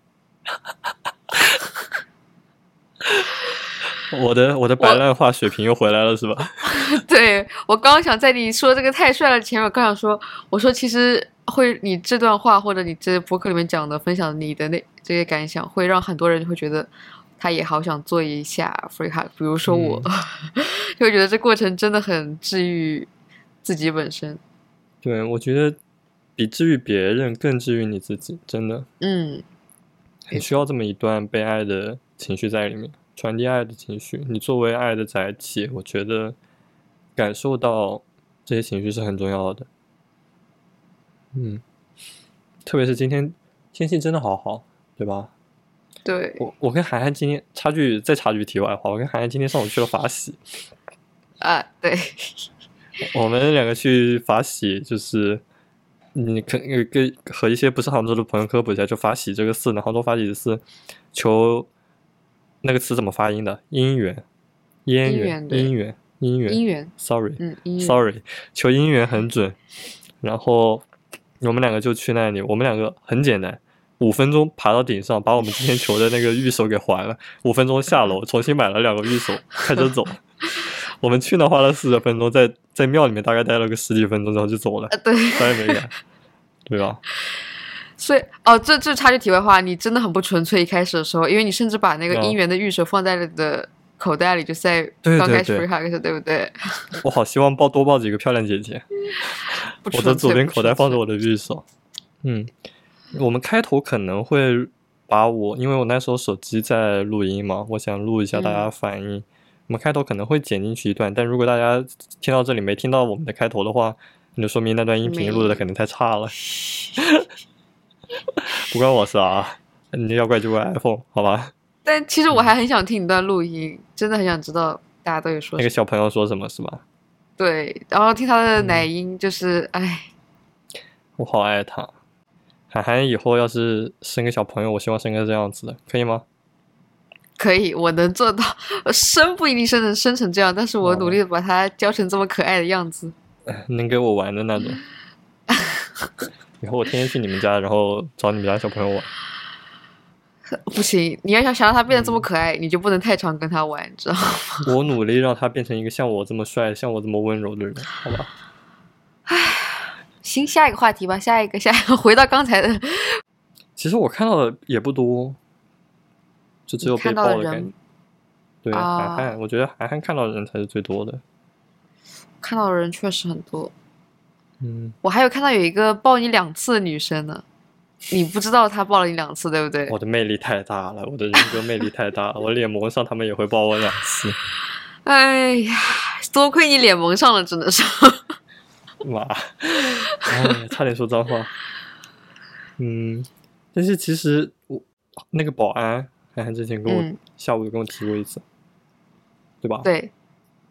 我的我的白烂化水平又回来了是吧？对我刚刚想在你说这个太帅了前面，我刚想说，我说其实会你这段话或者你这博客里面讲的分享你的那这些感想，会让很多人会觉得他也好想做一下 free hug，比如说我，就会觉得这过程真的很治愈自己本身。对，我觉得比治愈别人更治愈你自己，真的。嗯，很需要这么一段被爱的情绪在里面，传递爱的情绪。你作为爱的载体，我觉得感受到这些情绪是很重要的。嗯，特别是今天天气真的好好，对吧？对，我我跟涵涵今天差距再差距题外话，我跟涵涵今天上午去了法喜，啊，对，我们两个去法喜，就是你可呃跟和一些不是杭州的朋友科普一下，就法喜这个寺呢，杭州法喜寺求那个词怎么发音的？姻缘，姻缘，姻缘姻缘，姻缘，Sorry，嗯，Sorry，求姻缘很准。然后我们两个就去那里，我们两个很简单，五分钟爬到顶上，把我们之前求的那个玉手给还了，五分钟下楼，重新买了两个玉手，开车走。我们去那花了四十分钟，在在庙里面大概待了个十几分钟，然后就走了，呃，对。啥也没干，对吧？所以，哦，这这插句题外话，你真的很不纯粹。一开始的时候，因为你甚至把那个哦姻缘的玉手放在了你的口袋里，就是在刚开始对对对 free hug 的时候，对不对？我好希望抱多抱几个漂亮姐姐。我的左边口袋放着着我的玉手。嗯，我们开头可能会把我，因为我那时候手机在录音嘛，我想录一下大家嗯反应。我们开头可能会剪进去一段，但如果大家听到这里没听到我们的开头的话，那就说明那段音频录的肯定太差了。不关我事啊，你要怪就怪 iPhone 好吧？但其实我还很想听一段录音，真的很想知道大家都有说。那个小朋友说什么是吧？对，然后听他的嗯奶音，就是哎，我好爱他。涵涵以后要是生个小朋友，我希望生个这样子的，可以吗？可以，我能做到。生不一定生成生成这样，但是我努力的把他教成这么可爱的样子。能给我玩的那种。以后我天天去你们家，然后找你们家小朋友玩。不行，你要想想让他变得这么嗯可爱，你就不能太常跟他玩，你知道吗？我努力让他变成一个像我这么帅、像我这么温柔的人，好吧？行，下一个话题吧，下一个，下一个，回到刚才的，其实我看到的也不多，就只有被爆的感觉。对，啊涵涵，我觉得涵涵看到的人才是最多的。看到的人确实很多。嗯，我还有看到有一个抱你两次的女生呢，你不知道她抱了你两次，对不对？我的魅力太大了，我的人格魅力太大了，我脸蒙上他们也会抱我两次。哎呀，多亏你脸蒙上了，只能说。妈，哎，差点说脏话。嗯，但是其实我那个保安，涵涵之前跟我、嗯下午有跟我提过一次，对吧？对，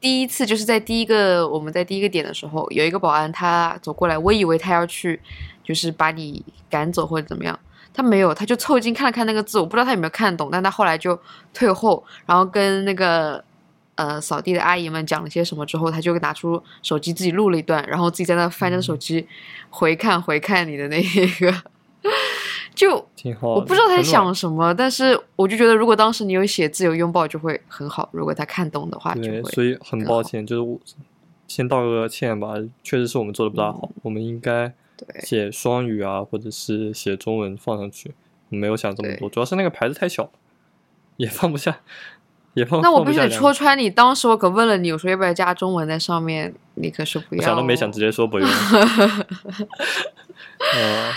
第一次就是在第一个我们在第一个点的时候，有一个保安他走过来，我以为他要去就是把你赶走或者怎么样，他没有，他就凑近看了看那个字，我不知道他有没有看懂，但他后来就退后，然后跟那个呃扫地的阿姨们讲了些什么之后，他就拿出手机自己录了一段，然后自己在那翻着手机回看回看你的那个，就挺好的。我不知道他在想什么，但是我就觉得，如果当时你有写自由拥抱，就会很好。如果他看懂的话，就对，会。所以很抱歉，就是我先道个歉吧，确实是我们做的不大好，我们应该写双语啊，或者是写中文放上去，没有想这么多，主要是那个牌子太小，也放不下，也放那我必须得戳穿你。当时我可问了你，我说要不要加中文在上面，你可是不要。我想都没想，直接说不用。呃，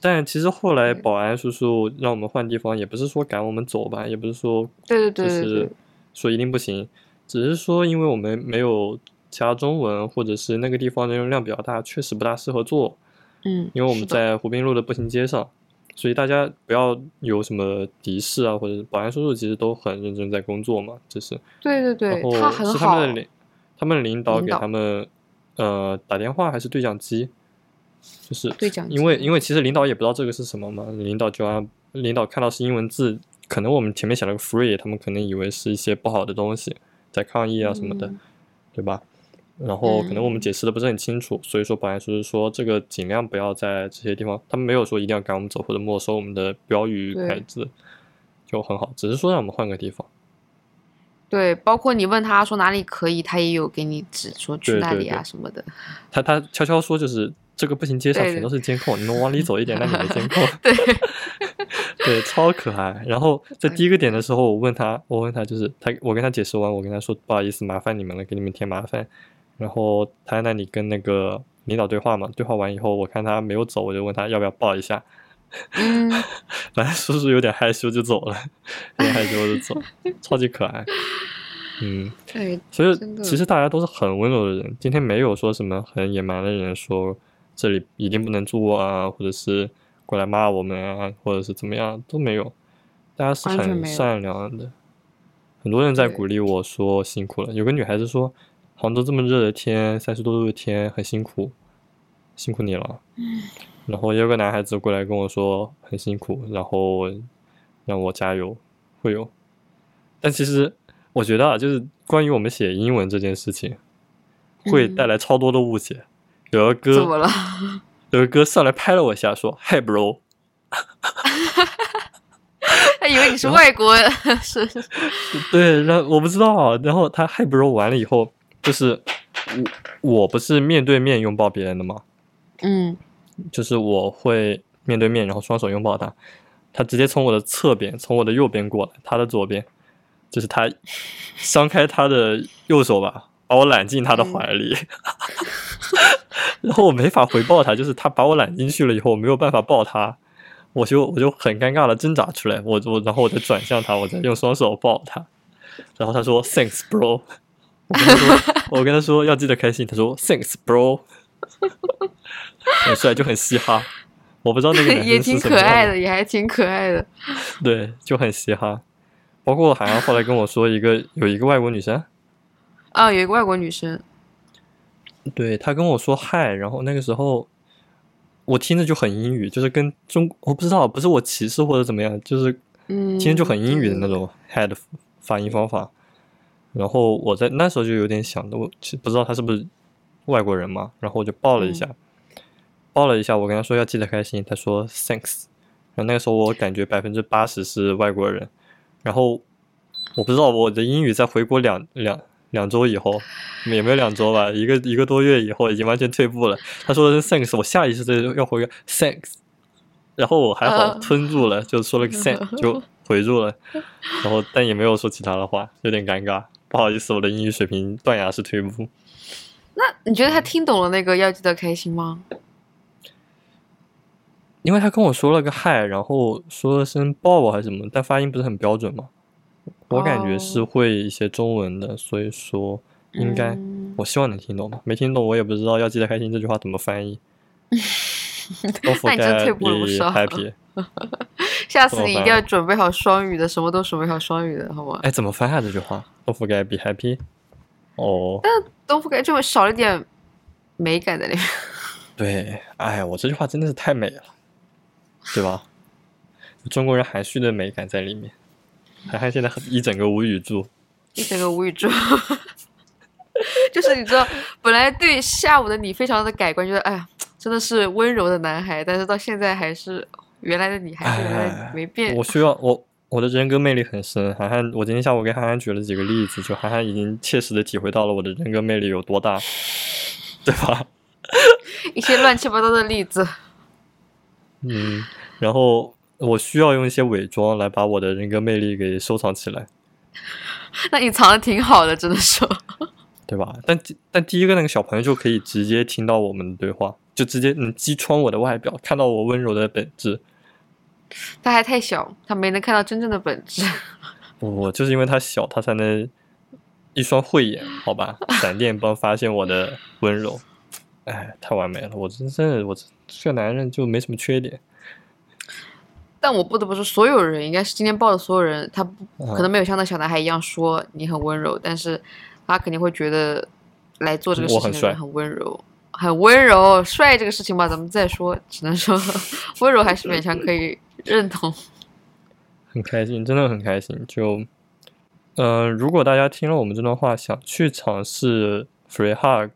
但其实后来保安叔叔让我们换地方，也不是说赶我们走吧，也不是说对对对就是说一定不行，只是说因为我们没有加中文，或者是那个地方人流量比较大，确实不大适合做。嗯，因为我们在湖滨路的步行街上，所以大家不要有什么敌视啊，或者保安叔叔其实都很认真在工作嘛，就是。对对对然，后他很是他好。们的领，他们领导给他们呃打电话还是对讲机，就是对讲因为因为其实领导也不知道这个是什么嘛，领导就让领导看到是英文字，可能我们前面写了个 free，他们可能以为是一些不好的东西在抗议啊什么的，嗯对吧？然后可能我们嗯解释的不是很清楚，所以说本来说是说这个尽量不要在这些地方，他们没有说一定要赶我们走或者没收我们的标语对牌子，就很好，只是说让我们换个地方。对，包括你问他说哪里可以，他也有给你指说去那里啊对对对什么的。他他悄悄说就是这个步行街上全都是监控，你们往里走一点，那里没监控。对，对，超可爱。然后在第一个点的时候，我问他，我问他就是他，我跟他解释完，我跟他说不好意思，麻烦你们了，给你们添麻烦。然后他在那里跟那个领导对话嘛，对话完以后，我看他没有走，我就问他要不要抱一下。嗯，本来叔叔有点害羞就走了，有点害羞就走，超级可爱。嗯，对，所以其实大家都是很温柔的人，今天没有说什么很野蛮的人说这里一定不能住啊，或者是过来骂我们啊，或者是怎么样都没有，大家是很善良的。很多人在鼓励我说辛苦了，有个女孩子说，杭州这么热的天，三十多度的天，很辛苦，辛苦你了。然后也有个男孩子过来跟我说很辛苦，然后让我加油，会有。但其实我觉得啊，就是关于我们写英文这件事情，会嗯带来超多的误解。有个哥，怎么了？有个哥上来拍了我一下，说：“Hi bro。他以为你是外国人，是是”对，然后我不知道啊。然后他 Hi bro 完了以后，就是我我不是面对面拥抱别人的吗？嗯，就是我会面对面，然后双手拥抱他，他直接从我的侧边，从我的右边过来，他的左边，就是他 张开他的右手吧，把我揽进他的怀里，然后我没法回报他，就是他把我揽进去了以后，我没有办法抱他，我就我就很尴尬的挣扎出来，我我然后我再转向他，我再用双手抱他，然后他说 Thanks bro，我跟他说我跟他说要记得开心，他说 Thanks bro。很帅，就很嘻哈。我不知道那个男也挺生是什么样可爱的，也还挺可爱的。对，就很嘻哈。包括好像后来跟我说，一个有一个外国女生，啊，有一个外国女生，对他跟我说嗨，然后那个时候我听着就很英语，就是跟中我不知道，不是我歧视或者怎么样，就是嗯，听着就很英语的那对种嗨的发音方法。然后我在那时候就有点想的，我不知道他是不是外国人嘛，然后我就抱了一下，抱了一下，我跟他说要记得开心，他说 thanks。然后那个时候我感觉百分之八十是外国人，然后我不知道我的英语在回国两两两周以后，也没有两周吧，一个一个多月以后已经完全退步了。他说的是 thanks，我下意识的要回个 thanks，然后我还好嗯吞住了，就说了个 thank 就回住了，然后但也没有说其他的话，有点尴尬，不好意思，我的英语水平断崖式退步。那你觉得他听懂了那个要记得开心吗？因为他跟我说了个嗨，然后说了声抱抱还是什么，但发音不是很标准嘛。我感觉是哦会一些中文的，所以说应该，嗯我希望能听懂吧。没听懂我也不知道要记得开心这句话怎么翻译。Don't 那你真 forget 退步了不 be happy。下次你一定要准备好双语的，什么都准备好双语的，好吗哎，怎么翻啊这句话？Don't forget be happy。哦，？Don't forget 就少了一点美感在里面。对，哎呀，我这句话真的是太美了，对吧？中国人含蓄的美感在里面。涵涵现在很一整个无语住。一整个无语住。就是你知道，本来对下午的你非常的改观，觉得哎呀，真的是温柔的男孩，但是到现在还是原来的你，还是没变。哎我需要我我的人格魅力很深。涵涵，我今天下午给涵涵举了几个例子，就涵涵已经切实的体会到了我的人格魅力有多大，对吧？一些乱七八糟的例子。嗯，然后我需要用一些伪装来把我的人格魅力给收藏起来，那隐藏的挺好的，只能说。对吧？但但第一个那个小朋友就可以直接听到我们的对话，就直接能击穿我的外表，看到我温柔的本质。他还太小，他没能看到真正的本质。我就是因为他小，他才能一双慧眼，好吧，闪电般发现我的温柔。哎，太完美了！我真真的，我这这个男人就没什么缺点。但我不得不说，所有人应该是今天报的所有人，他可能没有像那小男孩一样说你很温柔，但是他肯定会觉得来做这个事情的人很温柔，很温柔。帅这个事情吧，咱们再说，只能说温柔还是勉强可以认同。很开心，真的很开心。就，嗯、如果大家听了我们这段话，想去尝试 free hug，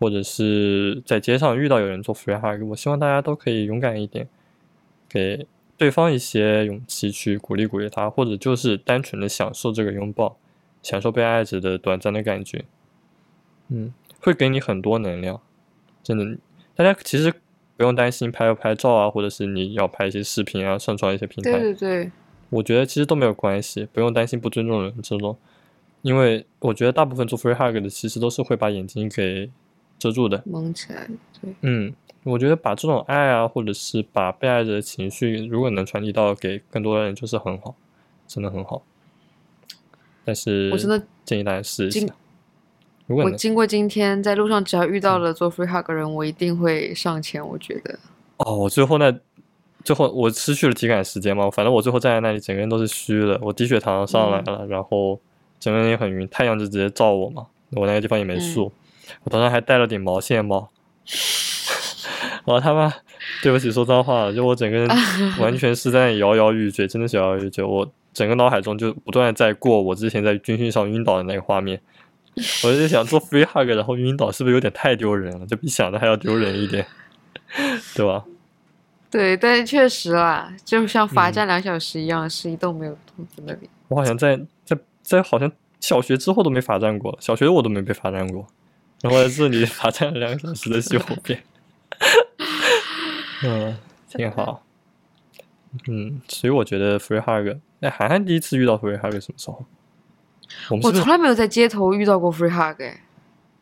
或者是在街上遇到有人做 free hug，我希望大家都可以勇敢一点，给对方一些勇气去鼓励鼓励他，或者就是单纯的享受这个拥抱，享受被爱着的短暂的感觉。嗯，会给你很多能量，真的。大家其实不用担心拍不拍照啊，或者是你要拍一些视频啊，上传一些平台。对对对，我觉得其实都没有关系，不用担心不尊重人这种，因为我觉得大部分做 free hug 的其实都是会把眼睛给遮住的。蒙起来，对，嗯，我觉得把这种爱啊，或者是把被爱着的情绪，如果能传递到给更多的人，就是很好，真的很好。但是我真的建议大家试一下，如果我经过今天在路上，只要遇嗯。到了做 free hug 的人，我一定会上前。我觉得，哦，我最后那最后我失去了体感时间嘛，反正我最后站在那里，整个人都是虚的，我低血糖上来了，然后整个人也很晕，太阳就直接照我嘛，我那个地方也没树，我头上还戴了顶毛线帽，我他妈对不起说脏话了，就我整个人 完全是在摇摇欲坠，真的是摇摇欲坠，我整个脑海中就不断在过我之前在军训上晕倒的那个画面。我就想做 free hug，然后晕倒，是不是有点太丢人了？就比想的还要丢人一点，对吧？对，但是确实啦，就像罚嗯站两小时一样，是一动没有动在那里。我好像在在在好像小学之后都没罚站过，小学我都没被罚站过，然后在这里罚站了两个小时的右边，嗯，挺好，嗯，所以我觉得 free hug，哎，涵涵第一次遇到 free hug 什么时候？我从？来没有在街头遇到过 free hug 哎，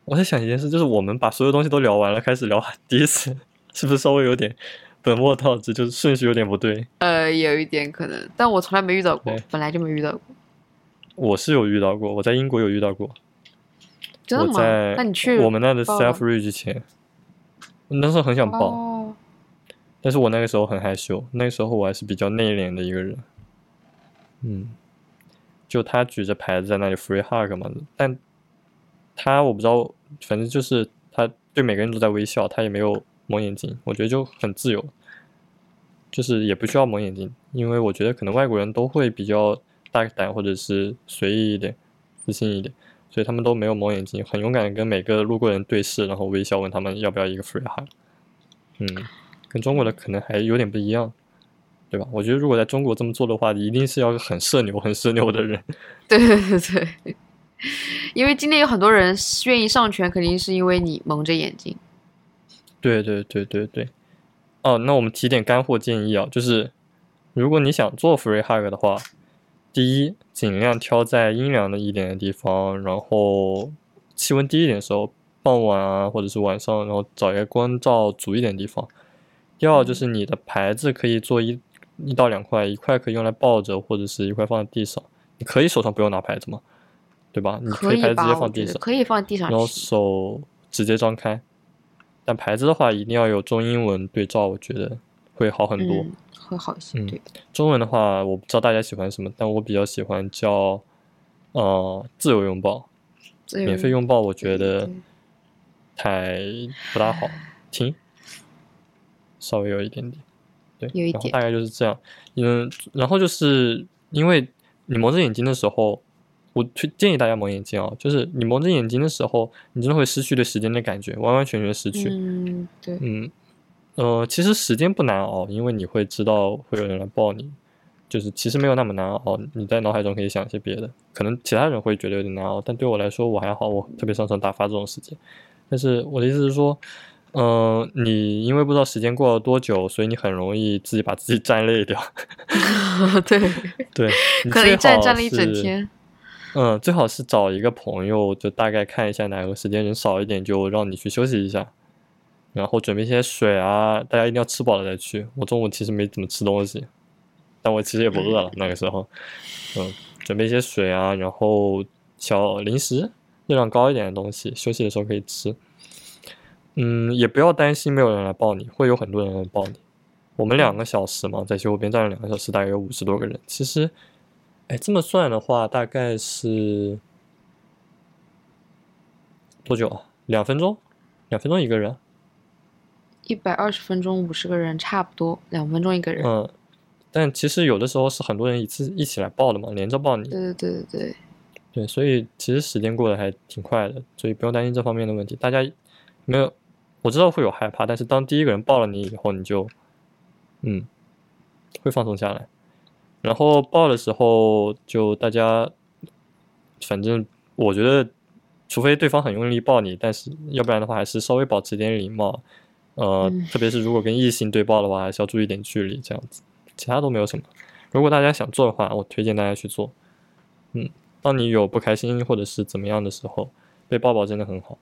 我在想一件事，就是我们把所有东西都聊完了，开始聊第一次，是不是稍微有点本末倒置，就是顺序有点不对？呃，有一点可能，但我从来没遇到过，本来就没遇到过。我是有遇到过，我在英国有遇到过。真的吗？那你去我们那的 Self Ridge 前，那时候很想报，哦，但是我那个时候很害羞，那个时候我还是比较内敛的一个人。嗯，就他举着牌子在那里 free hug 嘛，但他我不知道，反正就是他对每个人都在微笑，他也没有蒙眼睛，我觉得就很自由，就是也不需要蒙眼睛，因为我觉得可能外国人都会比较大胆或者是随意一点、自信一点，所以他们都没有蒙眼睛，很勇敢的跟每个路过人对视，然后微笑问他们要不要一个 free hug。嗯，跟中国的可能还有点不一样，对吧？我觉得如果在中国这么做的话，一定是要个很社牛、很社牛的人。对对对对，因为今天有很多人愿意上拳，肯定是因为你蒙着眼睛。对对对对对。哦，那我们提点干货建议啊，就是如果你想做 free hug 的话，第一，尽量挑在阴凉的一点的地方，然后气温低一点的时候，傍晚啊或者是晚上，然后找一个光照足一点的地方。第二就是你的牌子可以做一一到两块，一块可以用来抱着，或者是一块放在地上。你可以手上不用拿牌子嘛，对吧？你可可以牌子直接放地上。得可以放地上然后。手直接张开。但牌子的话，一定要有中英文对照，我觉得会好很多。嗯，会好一些。嗯对，中文的话，我不知道大家喜欢什么，但我比较喜欢叫呃自由拥抱，自由免费拥抱，我觉得对太不大好听，稍微有一点点。对，有一点然后大概就是这样。嗯，然后就是因为你蒙着眼睛的时候，我推建议大家蒙眼睛啊，就是你蒙着眼睛的时候，你真的会失去对时间的感觉，完完全全失去。嗯，对，嗯，呃，其实时间不难熬，因为你会知道会有人来抱你，就是其实没有那么难熬。你在脑海中可以想一些别的，可能其他人会觉得有点难熬，但对我来说我还好，我特别擅长打发这种时间。但是我的意思是说，嗯、你因为不知道时间过了多久，所以你很容易自己把自己站累掉。对，对，你可能最一站站了一整天。嗯，最好是找一个朋友，就大概看一下哪个时间人少一点，就让你去休息一下，然后准备一些水啊，大家一定要吃饱了再去。我中午其实没怎么吃东西，但我其实也不饿了那个时候。嗯，准备一些水啊，然后小零食，热量高一点的东西，休息的时候可以吃。嗯，也不要担心没有人来抱你，会有很多人来抱你。我们两个小时嘛，在西湖边站了两个小时，大概有五十多个人。其实，哎，这么算的话，大概是多久啊？两分钟，两分钟一个人。一百二十分钟五十个人，差不多两分钟一个人。嗯，但其实有的时候是很多人一次一起来抱的嘛，连着抱你。对对对对对，对，所以其实时间过得还挺快的，所以不用担心这方面的问题。大家没有，我知道会有害怕，但是当第一个人抱了你以后，你就，嗯，会放松下来。然后抱的时候，就大家，反正我觉得，除非对方很用力抱你，但是要不然的话，还是稍微保持点礼貌。呃，嗯特别是如果跟异性对抱的话，还是要注意点距离，这样子。其他都没有什么。如果大家想做的话，我推荐大家去做。嗯，当你有不开心或者是怎么样的时候，被抱抱真的很好。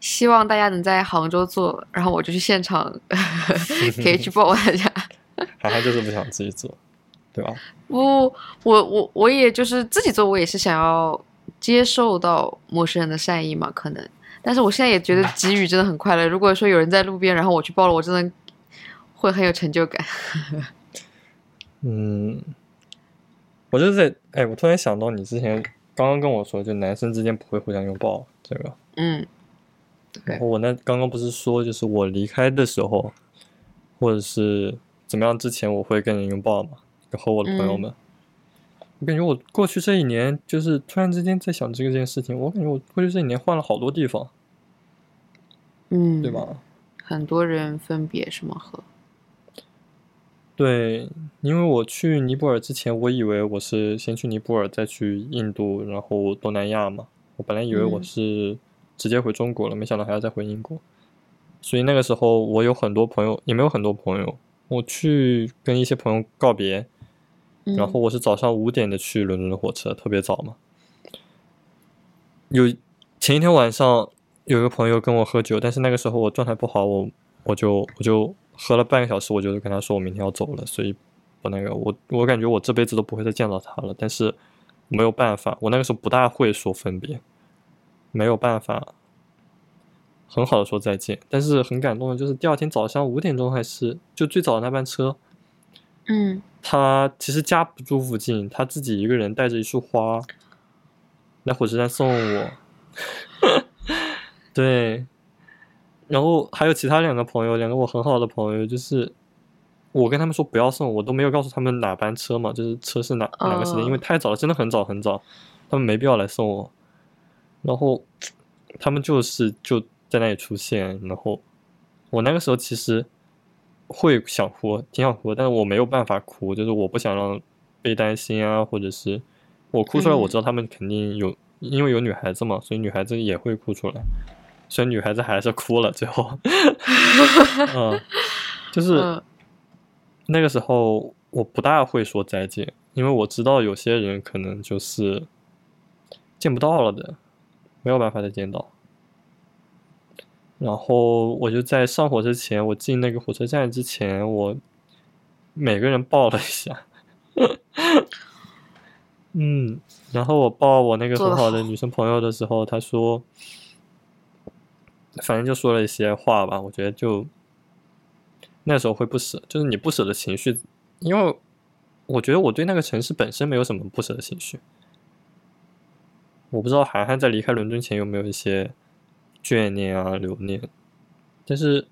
希望大家能在杭州做，然后我就去现场可以去抱大家。涵涵就是不想自己做，对吧？不，我我我也就是自己做，我也是想要接受到陌生人的善意嘛，可能。但是我现在也觉得给予真的很快乐。如果说有人在路边，然后我去抱了，我真的会很有成就感。嗯，我就是在，哎，我突然想到你之前刚刚跟我说，就男生之间不会互相拥抱这个。嗯，然后我那刚刚不是说，就是我离开的时候，或者是怎么样之前，我会跟人拥抱嘛，和我的朋友们。我感觉我过去这一年，就是突然之间在想这个件事情，我感觉我过去这一年换了好多地方，嗯，对？吧？很多人分别什么？和对，因为我去尼泊尔之前，我以为我是先去尼泊尔，再去印度，然后东南亚嘛。我本来以为我嗯是直接回中国了，没想到还要再回英国。所以那个时候我有很多朋友，也没有很多朋友。我去跟一些朋友告别，然嗯后我是早上五点的去伦敦的火车，特别早嘛。有前一天晚上有一个朋友跟我喝酒，但是那个时候我状态不好，我我就我就喝了半个小时，我就跟他说我明天要走了，所以我那个我我感觉我这辈子都不会再见到他了，但是没有办法，我那个时候不大会说分别，没有办法很好的说再见，但是很感动的就是第二天早上五点钟还是就最早的那班车，嗯他其实家不住附近，他自己一个人带着一束花来火车站送我。对，然后还有其他两个朋友，两个我很好的朋友，就是我跟他们说不要送，我都没有告诉他们哪班车嘛，就是车是哪哪个时间，因为哦太早了，真的很早很早，他们没必要来送我。然后 他们就是就在那里出现，然后我那个时候其实会想哭，挺想哭，但是我没有办法哭，就是我不想让被担心啊，或者是我哭出来，我嗯知道他们肯定有，因为有女孩子嘛，所以女孩子也会哭出来。所以女孩子还是哭了，最后，嗯，就是嗯那个时候我不大会说再见，因为我知道有些人可能就是见不到了的，没有办法再见到。然后我就在上火车前，我进那个火车站之前，我每个人抱了一下，嗯，然后我抱我那个很好的女生朋友的时候，她说，反正就说了一些话吧，我觉得就那时候会不舍，就是你不舍的情绪，因为我觉得我对那个城市本身没有什么不舍的情绪。我不知道涵涵在离开伦敦前有没有一些眷念啊、留念，但是，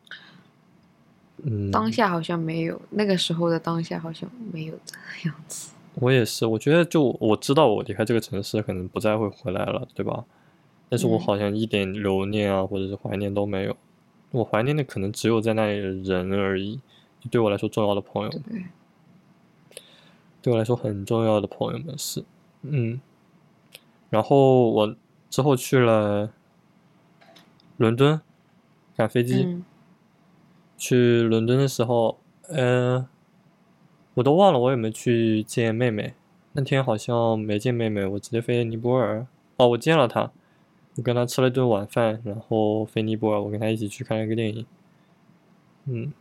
嗯，当下好像没有，那个时候的当下好像没有这样子。我也是，我觉得就我知道我离开这个城市可能不再会回来了，对吧？但是我嗯好像一点留念啊，或者是怀念都没有。我怀念的可能只有在那里的人而已，就对我来说重要的朋友们，对，对我来说很重要的朋友们是，嗯。然后我之后去了伦敦，赶飞机。嗯去伦敦的时候，呃，我都忘了我有没有去见妹妹。那天好像没见妹妹，我直接飞尼泊尔。哦，我见了她，我跟她吃了一顿晚饭，然后飞尼泊尔，我跟她一起去看了一个电影。嗯，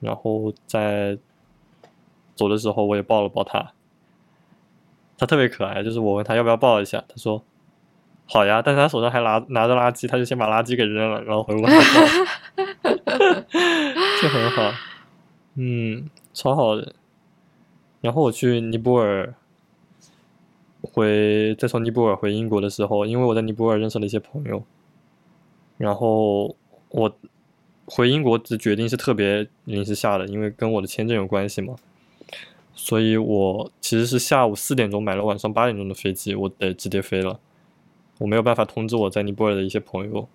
然后在走的时候，我也抱了抱她。他特别可爱，就是我问他要不要抱一下，他说好呀，但是他手上还拿拿着垃圾，他就先把垃圾给扔了，然后回屋。就很好，嗯，超好的。然后我去尼泊尔，回再从尼泊尔回英国的时候，因为我在尼泊尔认识了一些朋友，然后我回英国的决定是特别临时下的，因为跟我的签证有关系嘛。所以我其实是下午四点钟买了晚上八点钟的飞机，我得直接飞了。我没有办法通知我在尼泊尔的一些朋友，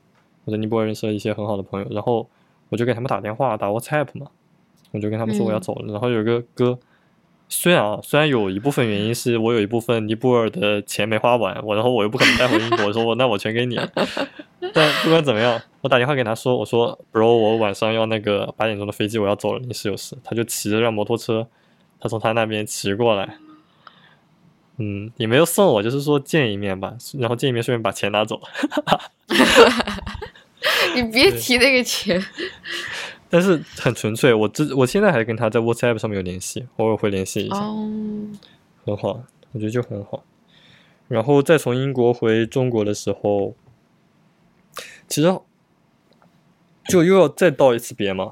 我在尼泊尔认识了一些很好的朋友，然后我就给他们打电话，打 WhatsApp 嘛，我就跟他们说我要嗯走了。然后有一个哥，虽然啊，虽然有一部分原因是我有一部分尼泊尔的钱没花完，我然后我又不可能带回英国，我说我那我全给你。但不管怎么样，我打电话给他说，我说 bro，我晚上要那个八点钟的飞机，我要走了，临时有事。他就骑着辆摩托车，他从他那边骑过来，嗯，也没有送我，就是说见一面吧，然后见一面顺便把钱拿走。你别提那个钱。但是很纯粹，我之我现在还跟他在 WhatsApp 上面有联系，偶尔会联系一下，哦，很好，我觉得就很好。然后再从英国回中国的时候，其实就又要再道一次别嘛。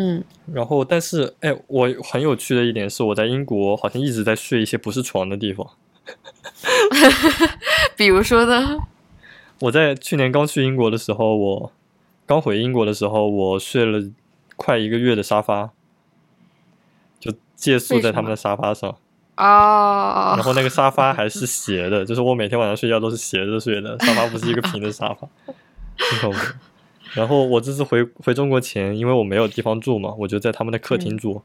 嗯，然后，但是，哎，我很有趣的一点是，我在英国好像一直在睡一些不是床的地方。比如说呢？我在去年刚去英国的时候，我刚回英国的时候，我睡了快一个月的沙发，就借宿在他们的沙发上。啊然，后那个沙发还是斜的，就是我每天晚上睡觉都是斜着睡的，沙发不是一个平的沙发，很恐怖。然后我这次回回中国前，因为我没有地方住嘛，我就在他们的客厅住，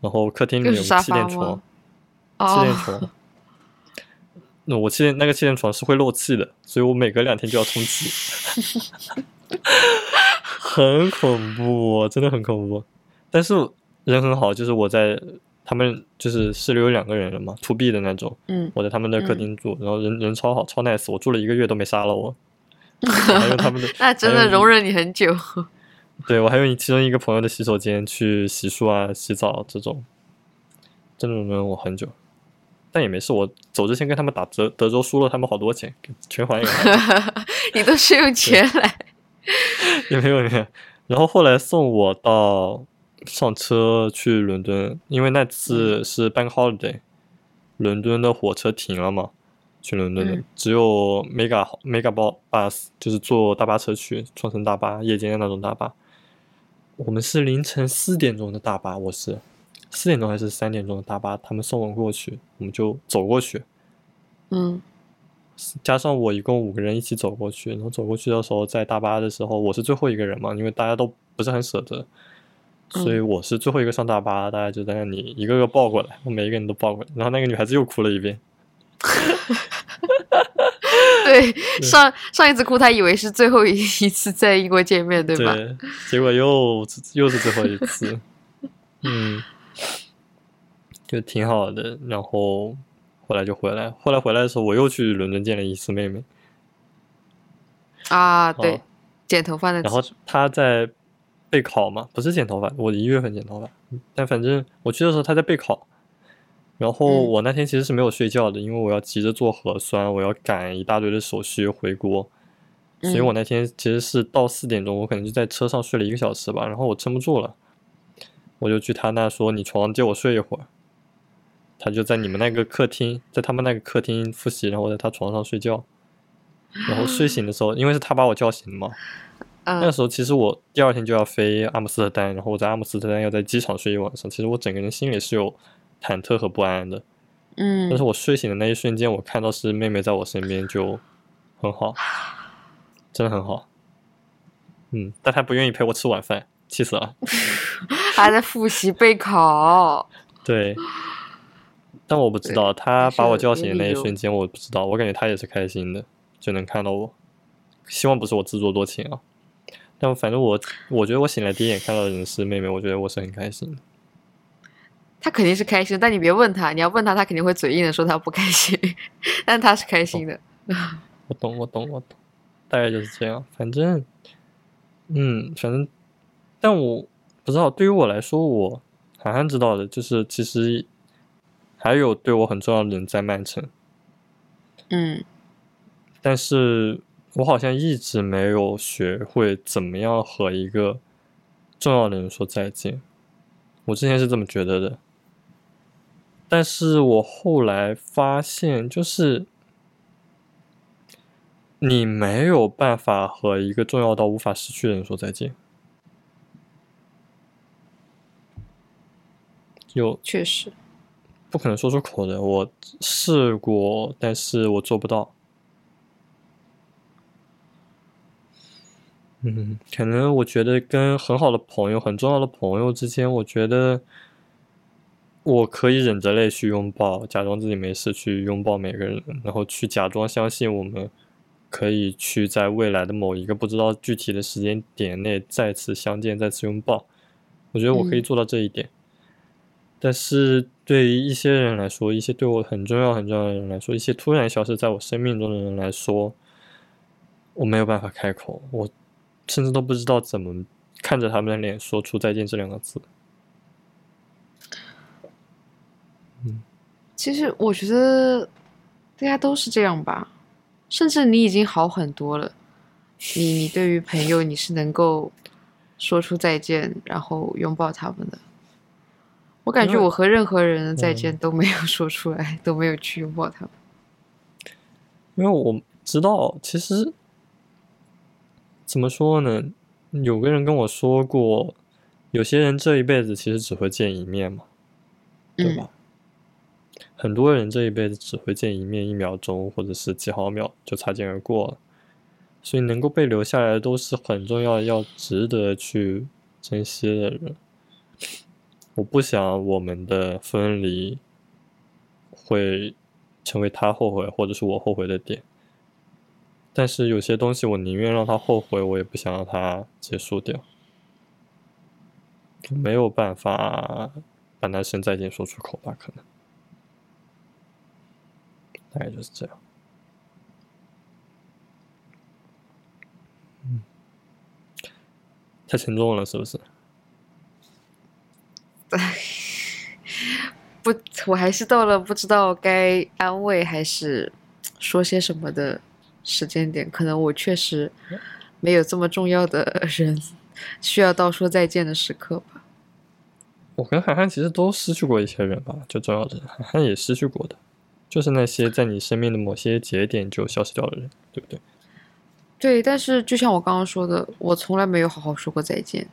然后客厅里有个气垫床，气垫哦，床。那我气垫那个气垫床是会漏气的，所以我每隔两天就要充气，很恐怖、哦，真的很恐怖。但是人很好，就是我在他们就是室里有两个人了嘛，to B 的那种，嗯，我在他们的客嗯厅住，然后人人超好，超 nice，我住了一个月都没杀了我，还用他们的，那真的容忍你很久。对我还用其中一个朋友的洗手间去洗漱啊、洗澡这种，真的容忍我很久。但也没事，我走之前跟他们打折德州输了他们好多钱，全还给他们，你都是用钱来，也没有没有。然后后来送我到上车去伦敦，因为那次是 Bank Holiday，伦敦的火车停了嘛，去伦敦的、嗯。只有 Mega Mega Bus，就是坐大巴车去，双层大巴，夜间的那种大巴。我们是凌晨四点钟的大巴，我是。四点钟还是三点钟的大巴，他们送我们过去，我们就走过去，嗯。加上我一共五个人一起走过去，然后走过去的时候，在大巴的时候，我是最后一个人嘛，因为大家都不是很舍得，所以我是最后一个上大巴，大家就在那里一个个抱过来，我每一个人都抱过来，然后那个女孩子又哭了一遍，对，上上一次哭，他以为是最后一一次在英国见面，对吧？结果又又是最后一次，嗯，就挺好的，然后后来就回来，后来回来的时候，我又去伦敦见了一次妹妹，啊，对哦，剪头发的，然后她在备考嘛，不是剪头发，我一月份剪头发，但反正我去的时候她在备考。然后嗯。我那天其实是没有睡觉的，因为我要急着做核酸，我要赶一大堆的手续回国，所以嗯。我那天其实是到四点钟，我可能就在车上睡了一个小时吧，然后我撑不住了，我就去他那说你床借我睡一会儿，他就在你们那个客厅，在他们那个客厅复习，然后我在他床上睡觉，然后睡醒的时候，因为是他把我叫醒的嘛，那个时候其实我第二天就要飞阿姆斯特丹，然后我在阿姆斯特丹要在机场睡一晚上，其实我整个人心里是有忐忑和不安的。嗯但是嗯，我睡醒的那一瞬间，我看到是妹妹在我身边，就很好，真的很好。嗯，但她不愿意陪我吃晚饭，气死了。还在复习备考，对，但我不知道，她把我叫醒的那一瞬间，我不知道，我感觉她也是开心的，就能看到我。希望不是我自作多情啊，但反正我我觉得我醒来第一眼看到的人是妹妹，我觉得我是很开心的。他肯定是开心，但你别问他，你要问他，他肯定会嘴硬的说他不开心，但他是开心的。我懂，我懂，我懂，大概就是这样。反正，嗯，反正，但我不知道，对于我来说，我涵涵知道的，就是其实还有对我很重要的人在曼城，嗯但是我好像一直没有学会怎么样和一个重要的人说再见。我之前是这么觉得的，但是我后来发现，就是你没有办法和一个重要到无法失去的人说再见。有确实，不可能说出口的。我试过，但是我做不到。嗯，可能我觉得跟很好的朋友、很重要的朋友之间，我觉得我可以忍着泪去拥抱，假装自己没事去拥抱每个人，然后去假装相信我们可以去在未来的某一个不知道具体的时间点内再次相见、再次拥抱。我觉得我可以嗯做到这一点。但是对于一些人来说，一些对我很重要、很重要的人来说，一些突然消失在我生命中的人来说，我没有办法开口，我甚至都不知道怎么看着他们的脸说出再见这两个字。其实我觉得大家都是这样吧，甚至你已经好很多了。你你对于朋友你是能够说出再见，然后拥抱他们的。我感觉我和任何人的再嗯见都没有说出来，都没有去拥抱他们。因为我知道，其实怎么说呢？有个人跟我说过，有些人这一辈子其实只会见一面嘛，对嗯吧？很多人这一辈子只会见一面，一秒钟或者是几毫秒就擦肩而过了，所以能够被留下来都是很重要、要值得去珍惜的人。我不想我们的分离会成为他后悔或者是我后悔的点，但是有些东西我宁愿让他后悔，我也不想让他结束掉。没有办法把那声再见说出口吧，可能。大概就是这样。嗯，太沉重了，是不是？不，我还是到了不知道该安慰还是说些什么的时间点。可能我确实没有这么重要的人需要到说再见的时刻吧。我跟涵涵其实都失去过一些人吧，就重要的人，涵涵也失去过的，就是那些在你生命的某些节点就消失掉的人，对不对？对，但是就像我刚刚说的，我从来没有好好说过再见，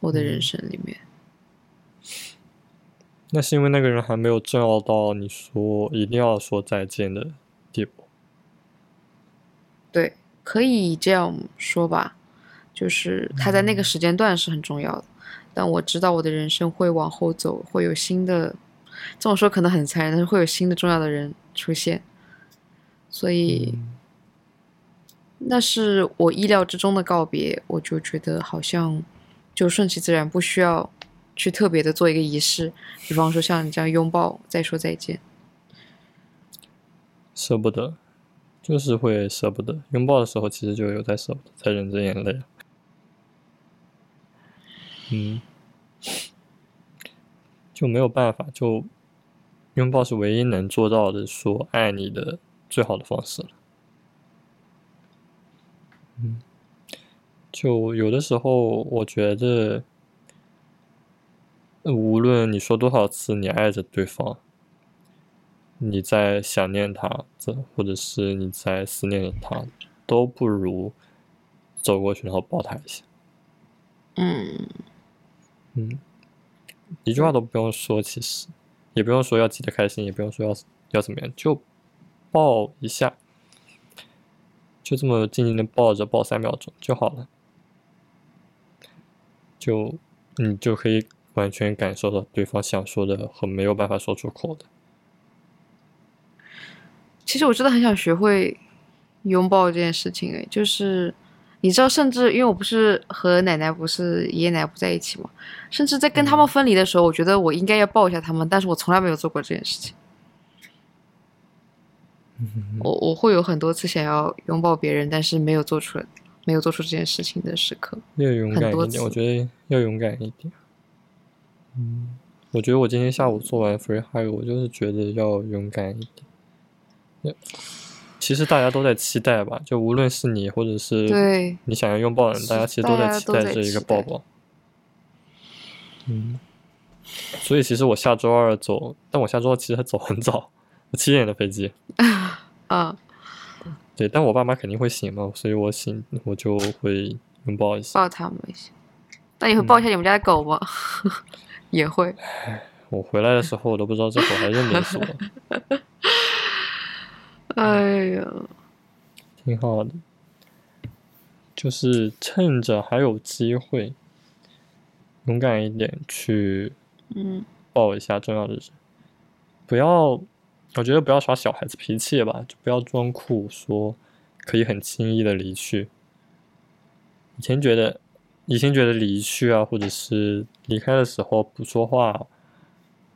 我的人嗯生里面。那是因为那个人还没有重要到你说一定要说再见的地步。对，可以这样说吧，就是他在那个嗯时间段是很重要的，但我知道我的人生会往后走，会有新的，这么说可能很残忍，但是会有新的重要的人出现，所以嗯那是我意料之中的告别，我就觉得好像就顺其自然，不需要去特别的做一个仪式，比方说像你这样拥抱再说再见。舍不得，就是会舍不得。拥抱的时候，其实就有在舍不得，在忍着眼泪。嗯，就没有办法，就拥抱是唯一能做到的说爱你的最好的方式了。嗯，就有的时候，我觉得，呃无论你说多少次你爱着对方，你在想念他，这或者是你在思念着他，都不如走过去然后抱他一下。嗯，嗯，一句话都不用说，其实也不用说要记得开心，也不用说要要怎么样，就抱一下，就这么静静的抱着，抱三秒钟就好了，就你就可以完全感受到对方想说的和没有办法说出口的。其实我真的很想学会拥抱这件事情，诶，就是你知道，甚至因为我不是和奶奶不是爷爷奶奶不在一起嘛，甚至在跟他们分离的时候，我觉得我应该要抱一下他们，但是我从来没有做过这件事情。我我会有很多次想要拥抱别人，但是没有做出来，没有做出这件事情的时刻。要勇敢一点，我觉得要勇敢一点。嗯，我觉得我今天下午做完 free hug，我就是觉得要勇敢一点。要其实大家都在期待吧，就无论是你或者是对你想要拥抱的人，大家其实都在期待这一个抱抱。嗯，所以其实我下周二走，但我下周二其实还走很早，我七点的飞机。啊，对，但我爸妈肯定会醒嘛，所以我醒我就会拥抱一下。抱他们一下。那你会抱一下你们家的狗吗？也会。我回来的时候我都不知道这狗还认得是我，哎呀，挺好的。就是趁着还有机会，勇敢一点去嗯抱一下重要的人，不要，我觉得不要耍小孩子脾气吧，就不要装酷，说可以很轻易的离去。以前觉得，以前觉得离去啊，或者是离开的时候不说话，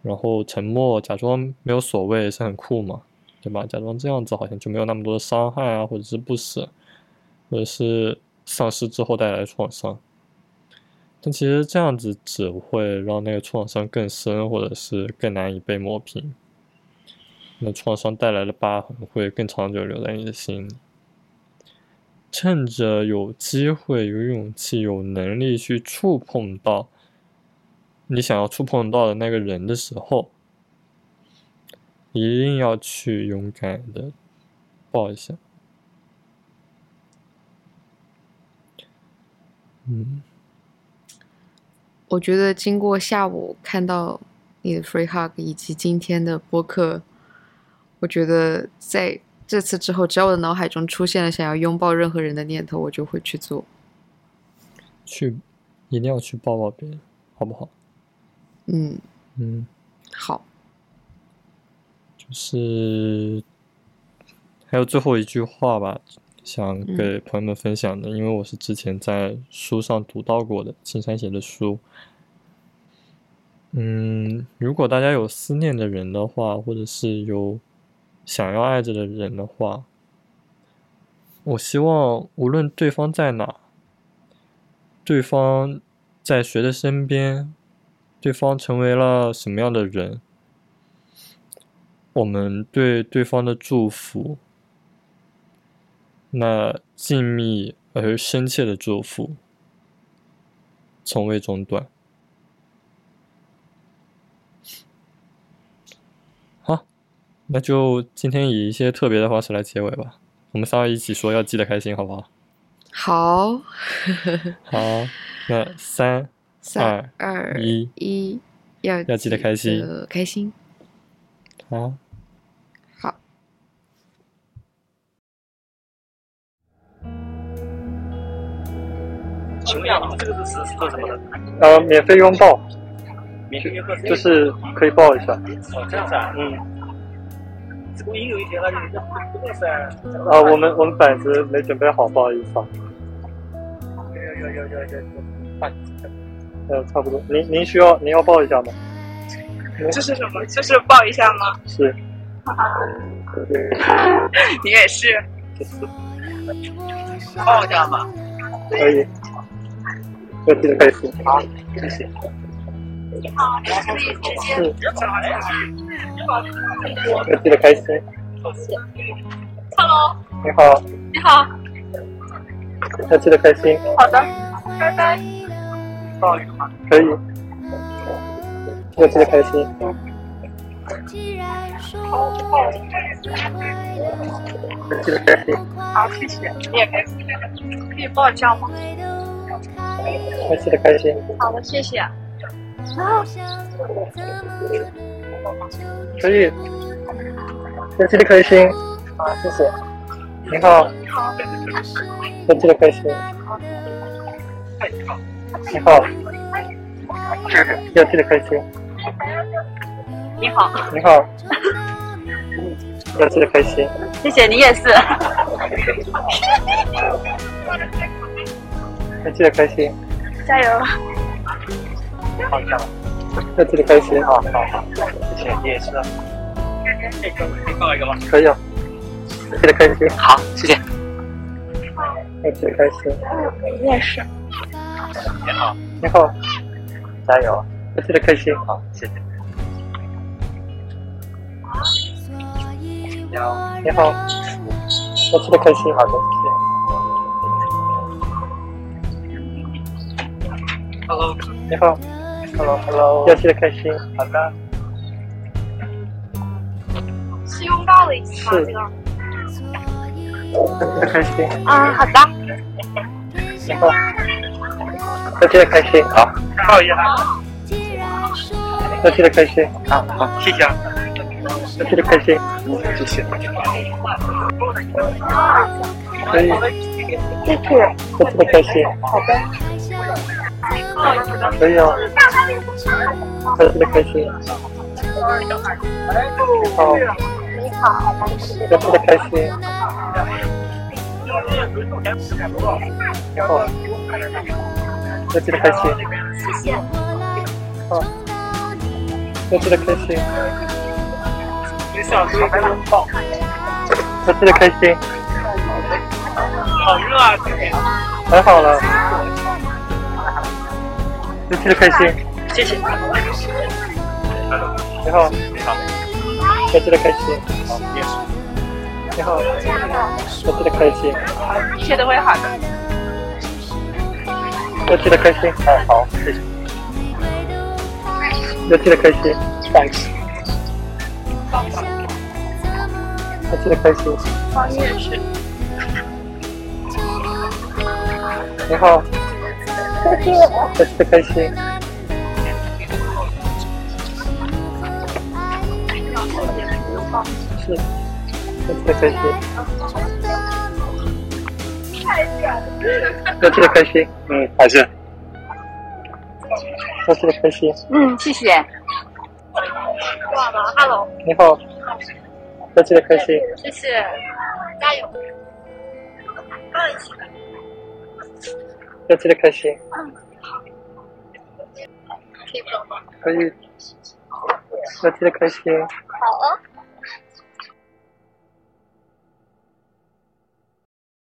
然后沉默，假装没有所谓，是很酷嘛，对吧？假装这样子好像就没有那么多的伤害啊，或者是不舍，或者是丧失之后带来的创伤。但其实这样子只会让那个创伤更深，或者是更难以被磨平。那创伤带来的疤痕会更长久留在你的心里。趁着有机会、有勇气、有能力去触碰到你想要触碰到的那个人的时候，一定要去勇敢的抱一下。嗯。我觉得经过下午看到你的 free hug 以及今天的播客，我觉得在这次之后，只要我的脑海中出现了想要拥抱任何人的念头，我就会去做。去，一定要去抱抱别人，好不好？嗯，嗯，好，就是还有最后一句话吧，想给朋友们分享的，因为我是之前在书上读到过的，青山写的书。嗯，如果大家有思念的人的话，或者是有想要爱着的人的话，我希望无论对方在哪，对方在谁的身边，对方成为了什么样的人，我们对对方的祝福，那静谧而深切的祝福，从未中断。好，那就今天以一些特别的方式来结尾吧。我们三个一起说，要记得开心，好不好？好，好，那三 三二二一，一，要要记得开心开心。好。好，请问一下，你们这个是是做什么的？呃，免费拥抱，免费喝水就是可以抱一下。哦，这样子啊，嗯，这个音有一点那就不不是啊，我们我们板子没准备好，不好意思啊。有有有有有有，啊，呃，差不多。您您需要您要抱一下吗？这是什么？这是抱一下吗？是，你也是，抱一下吧。可以。要记得开心。好，谢谢。可以直接是，要记得开心。谢谢 Hello，你好，你好，要记得开心。好。的，拜拜。抱一个可以。要记得开心。要记得开心。好，谢谢，你也开心。可以抱一下吗？要记得开心。好的，谢谢。可以。要记得开心。啊，谢谢。你好，好，要记得开心。你好，要记得开心。你好，你好，要记得开心。谢谢你也是。要记得开心。加油。好的，要记得开心。好好好，谢谢，你也是。可以可以抱一个吗？可以啊，记得开心。好，谢谢。要记得开心。你也是。你好，你好，加油！要记得开心。好，谢谢。你好，你好，要记得开心。好的，谢谢 Hello，你好，Hello，Hello，要记得开心。好的，是拥抱的意思吗？是这个。要记得开心。啊，好的。你好，要记得开心。好，抱一下。要记得开心，好好，谢谢啊，要记得开心，谢谢。可以，谢谢。要记得开心，好的。可以哦，要记得开心，好，你好，要记得开心，好，要记得开心，谢谢。好，要记得开心，你想说拥抱？要记得开心，好热啊，今天。还好了，要记得开心，谢谢。你好，你好，要记得开心，好，也是。你好，要记得开心，一切都会好的。要记得开心，哎，好，谢谢。要记得开心，Thanks。要记得开心，方也是。你好，谢谢。要记得开心，是，开心，开心，嗯，还是。要记得开心，嗯，谢谢。挂了，Hello，你好，要记得开心，谢谢，加油。要记得开心，可以不了吗？可以，要记得开心，好啊。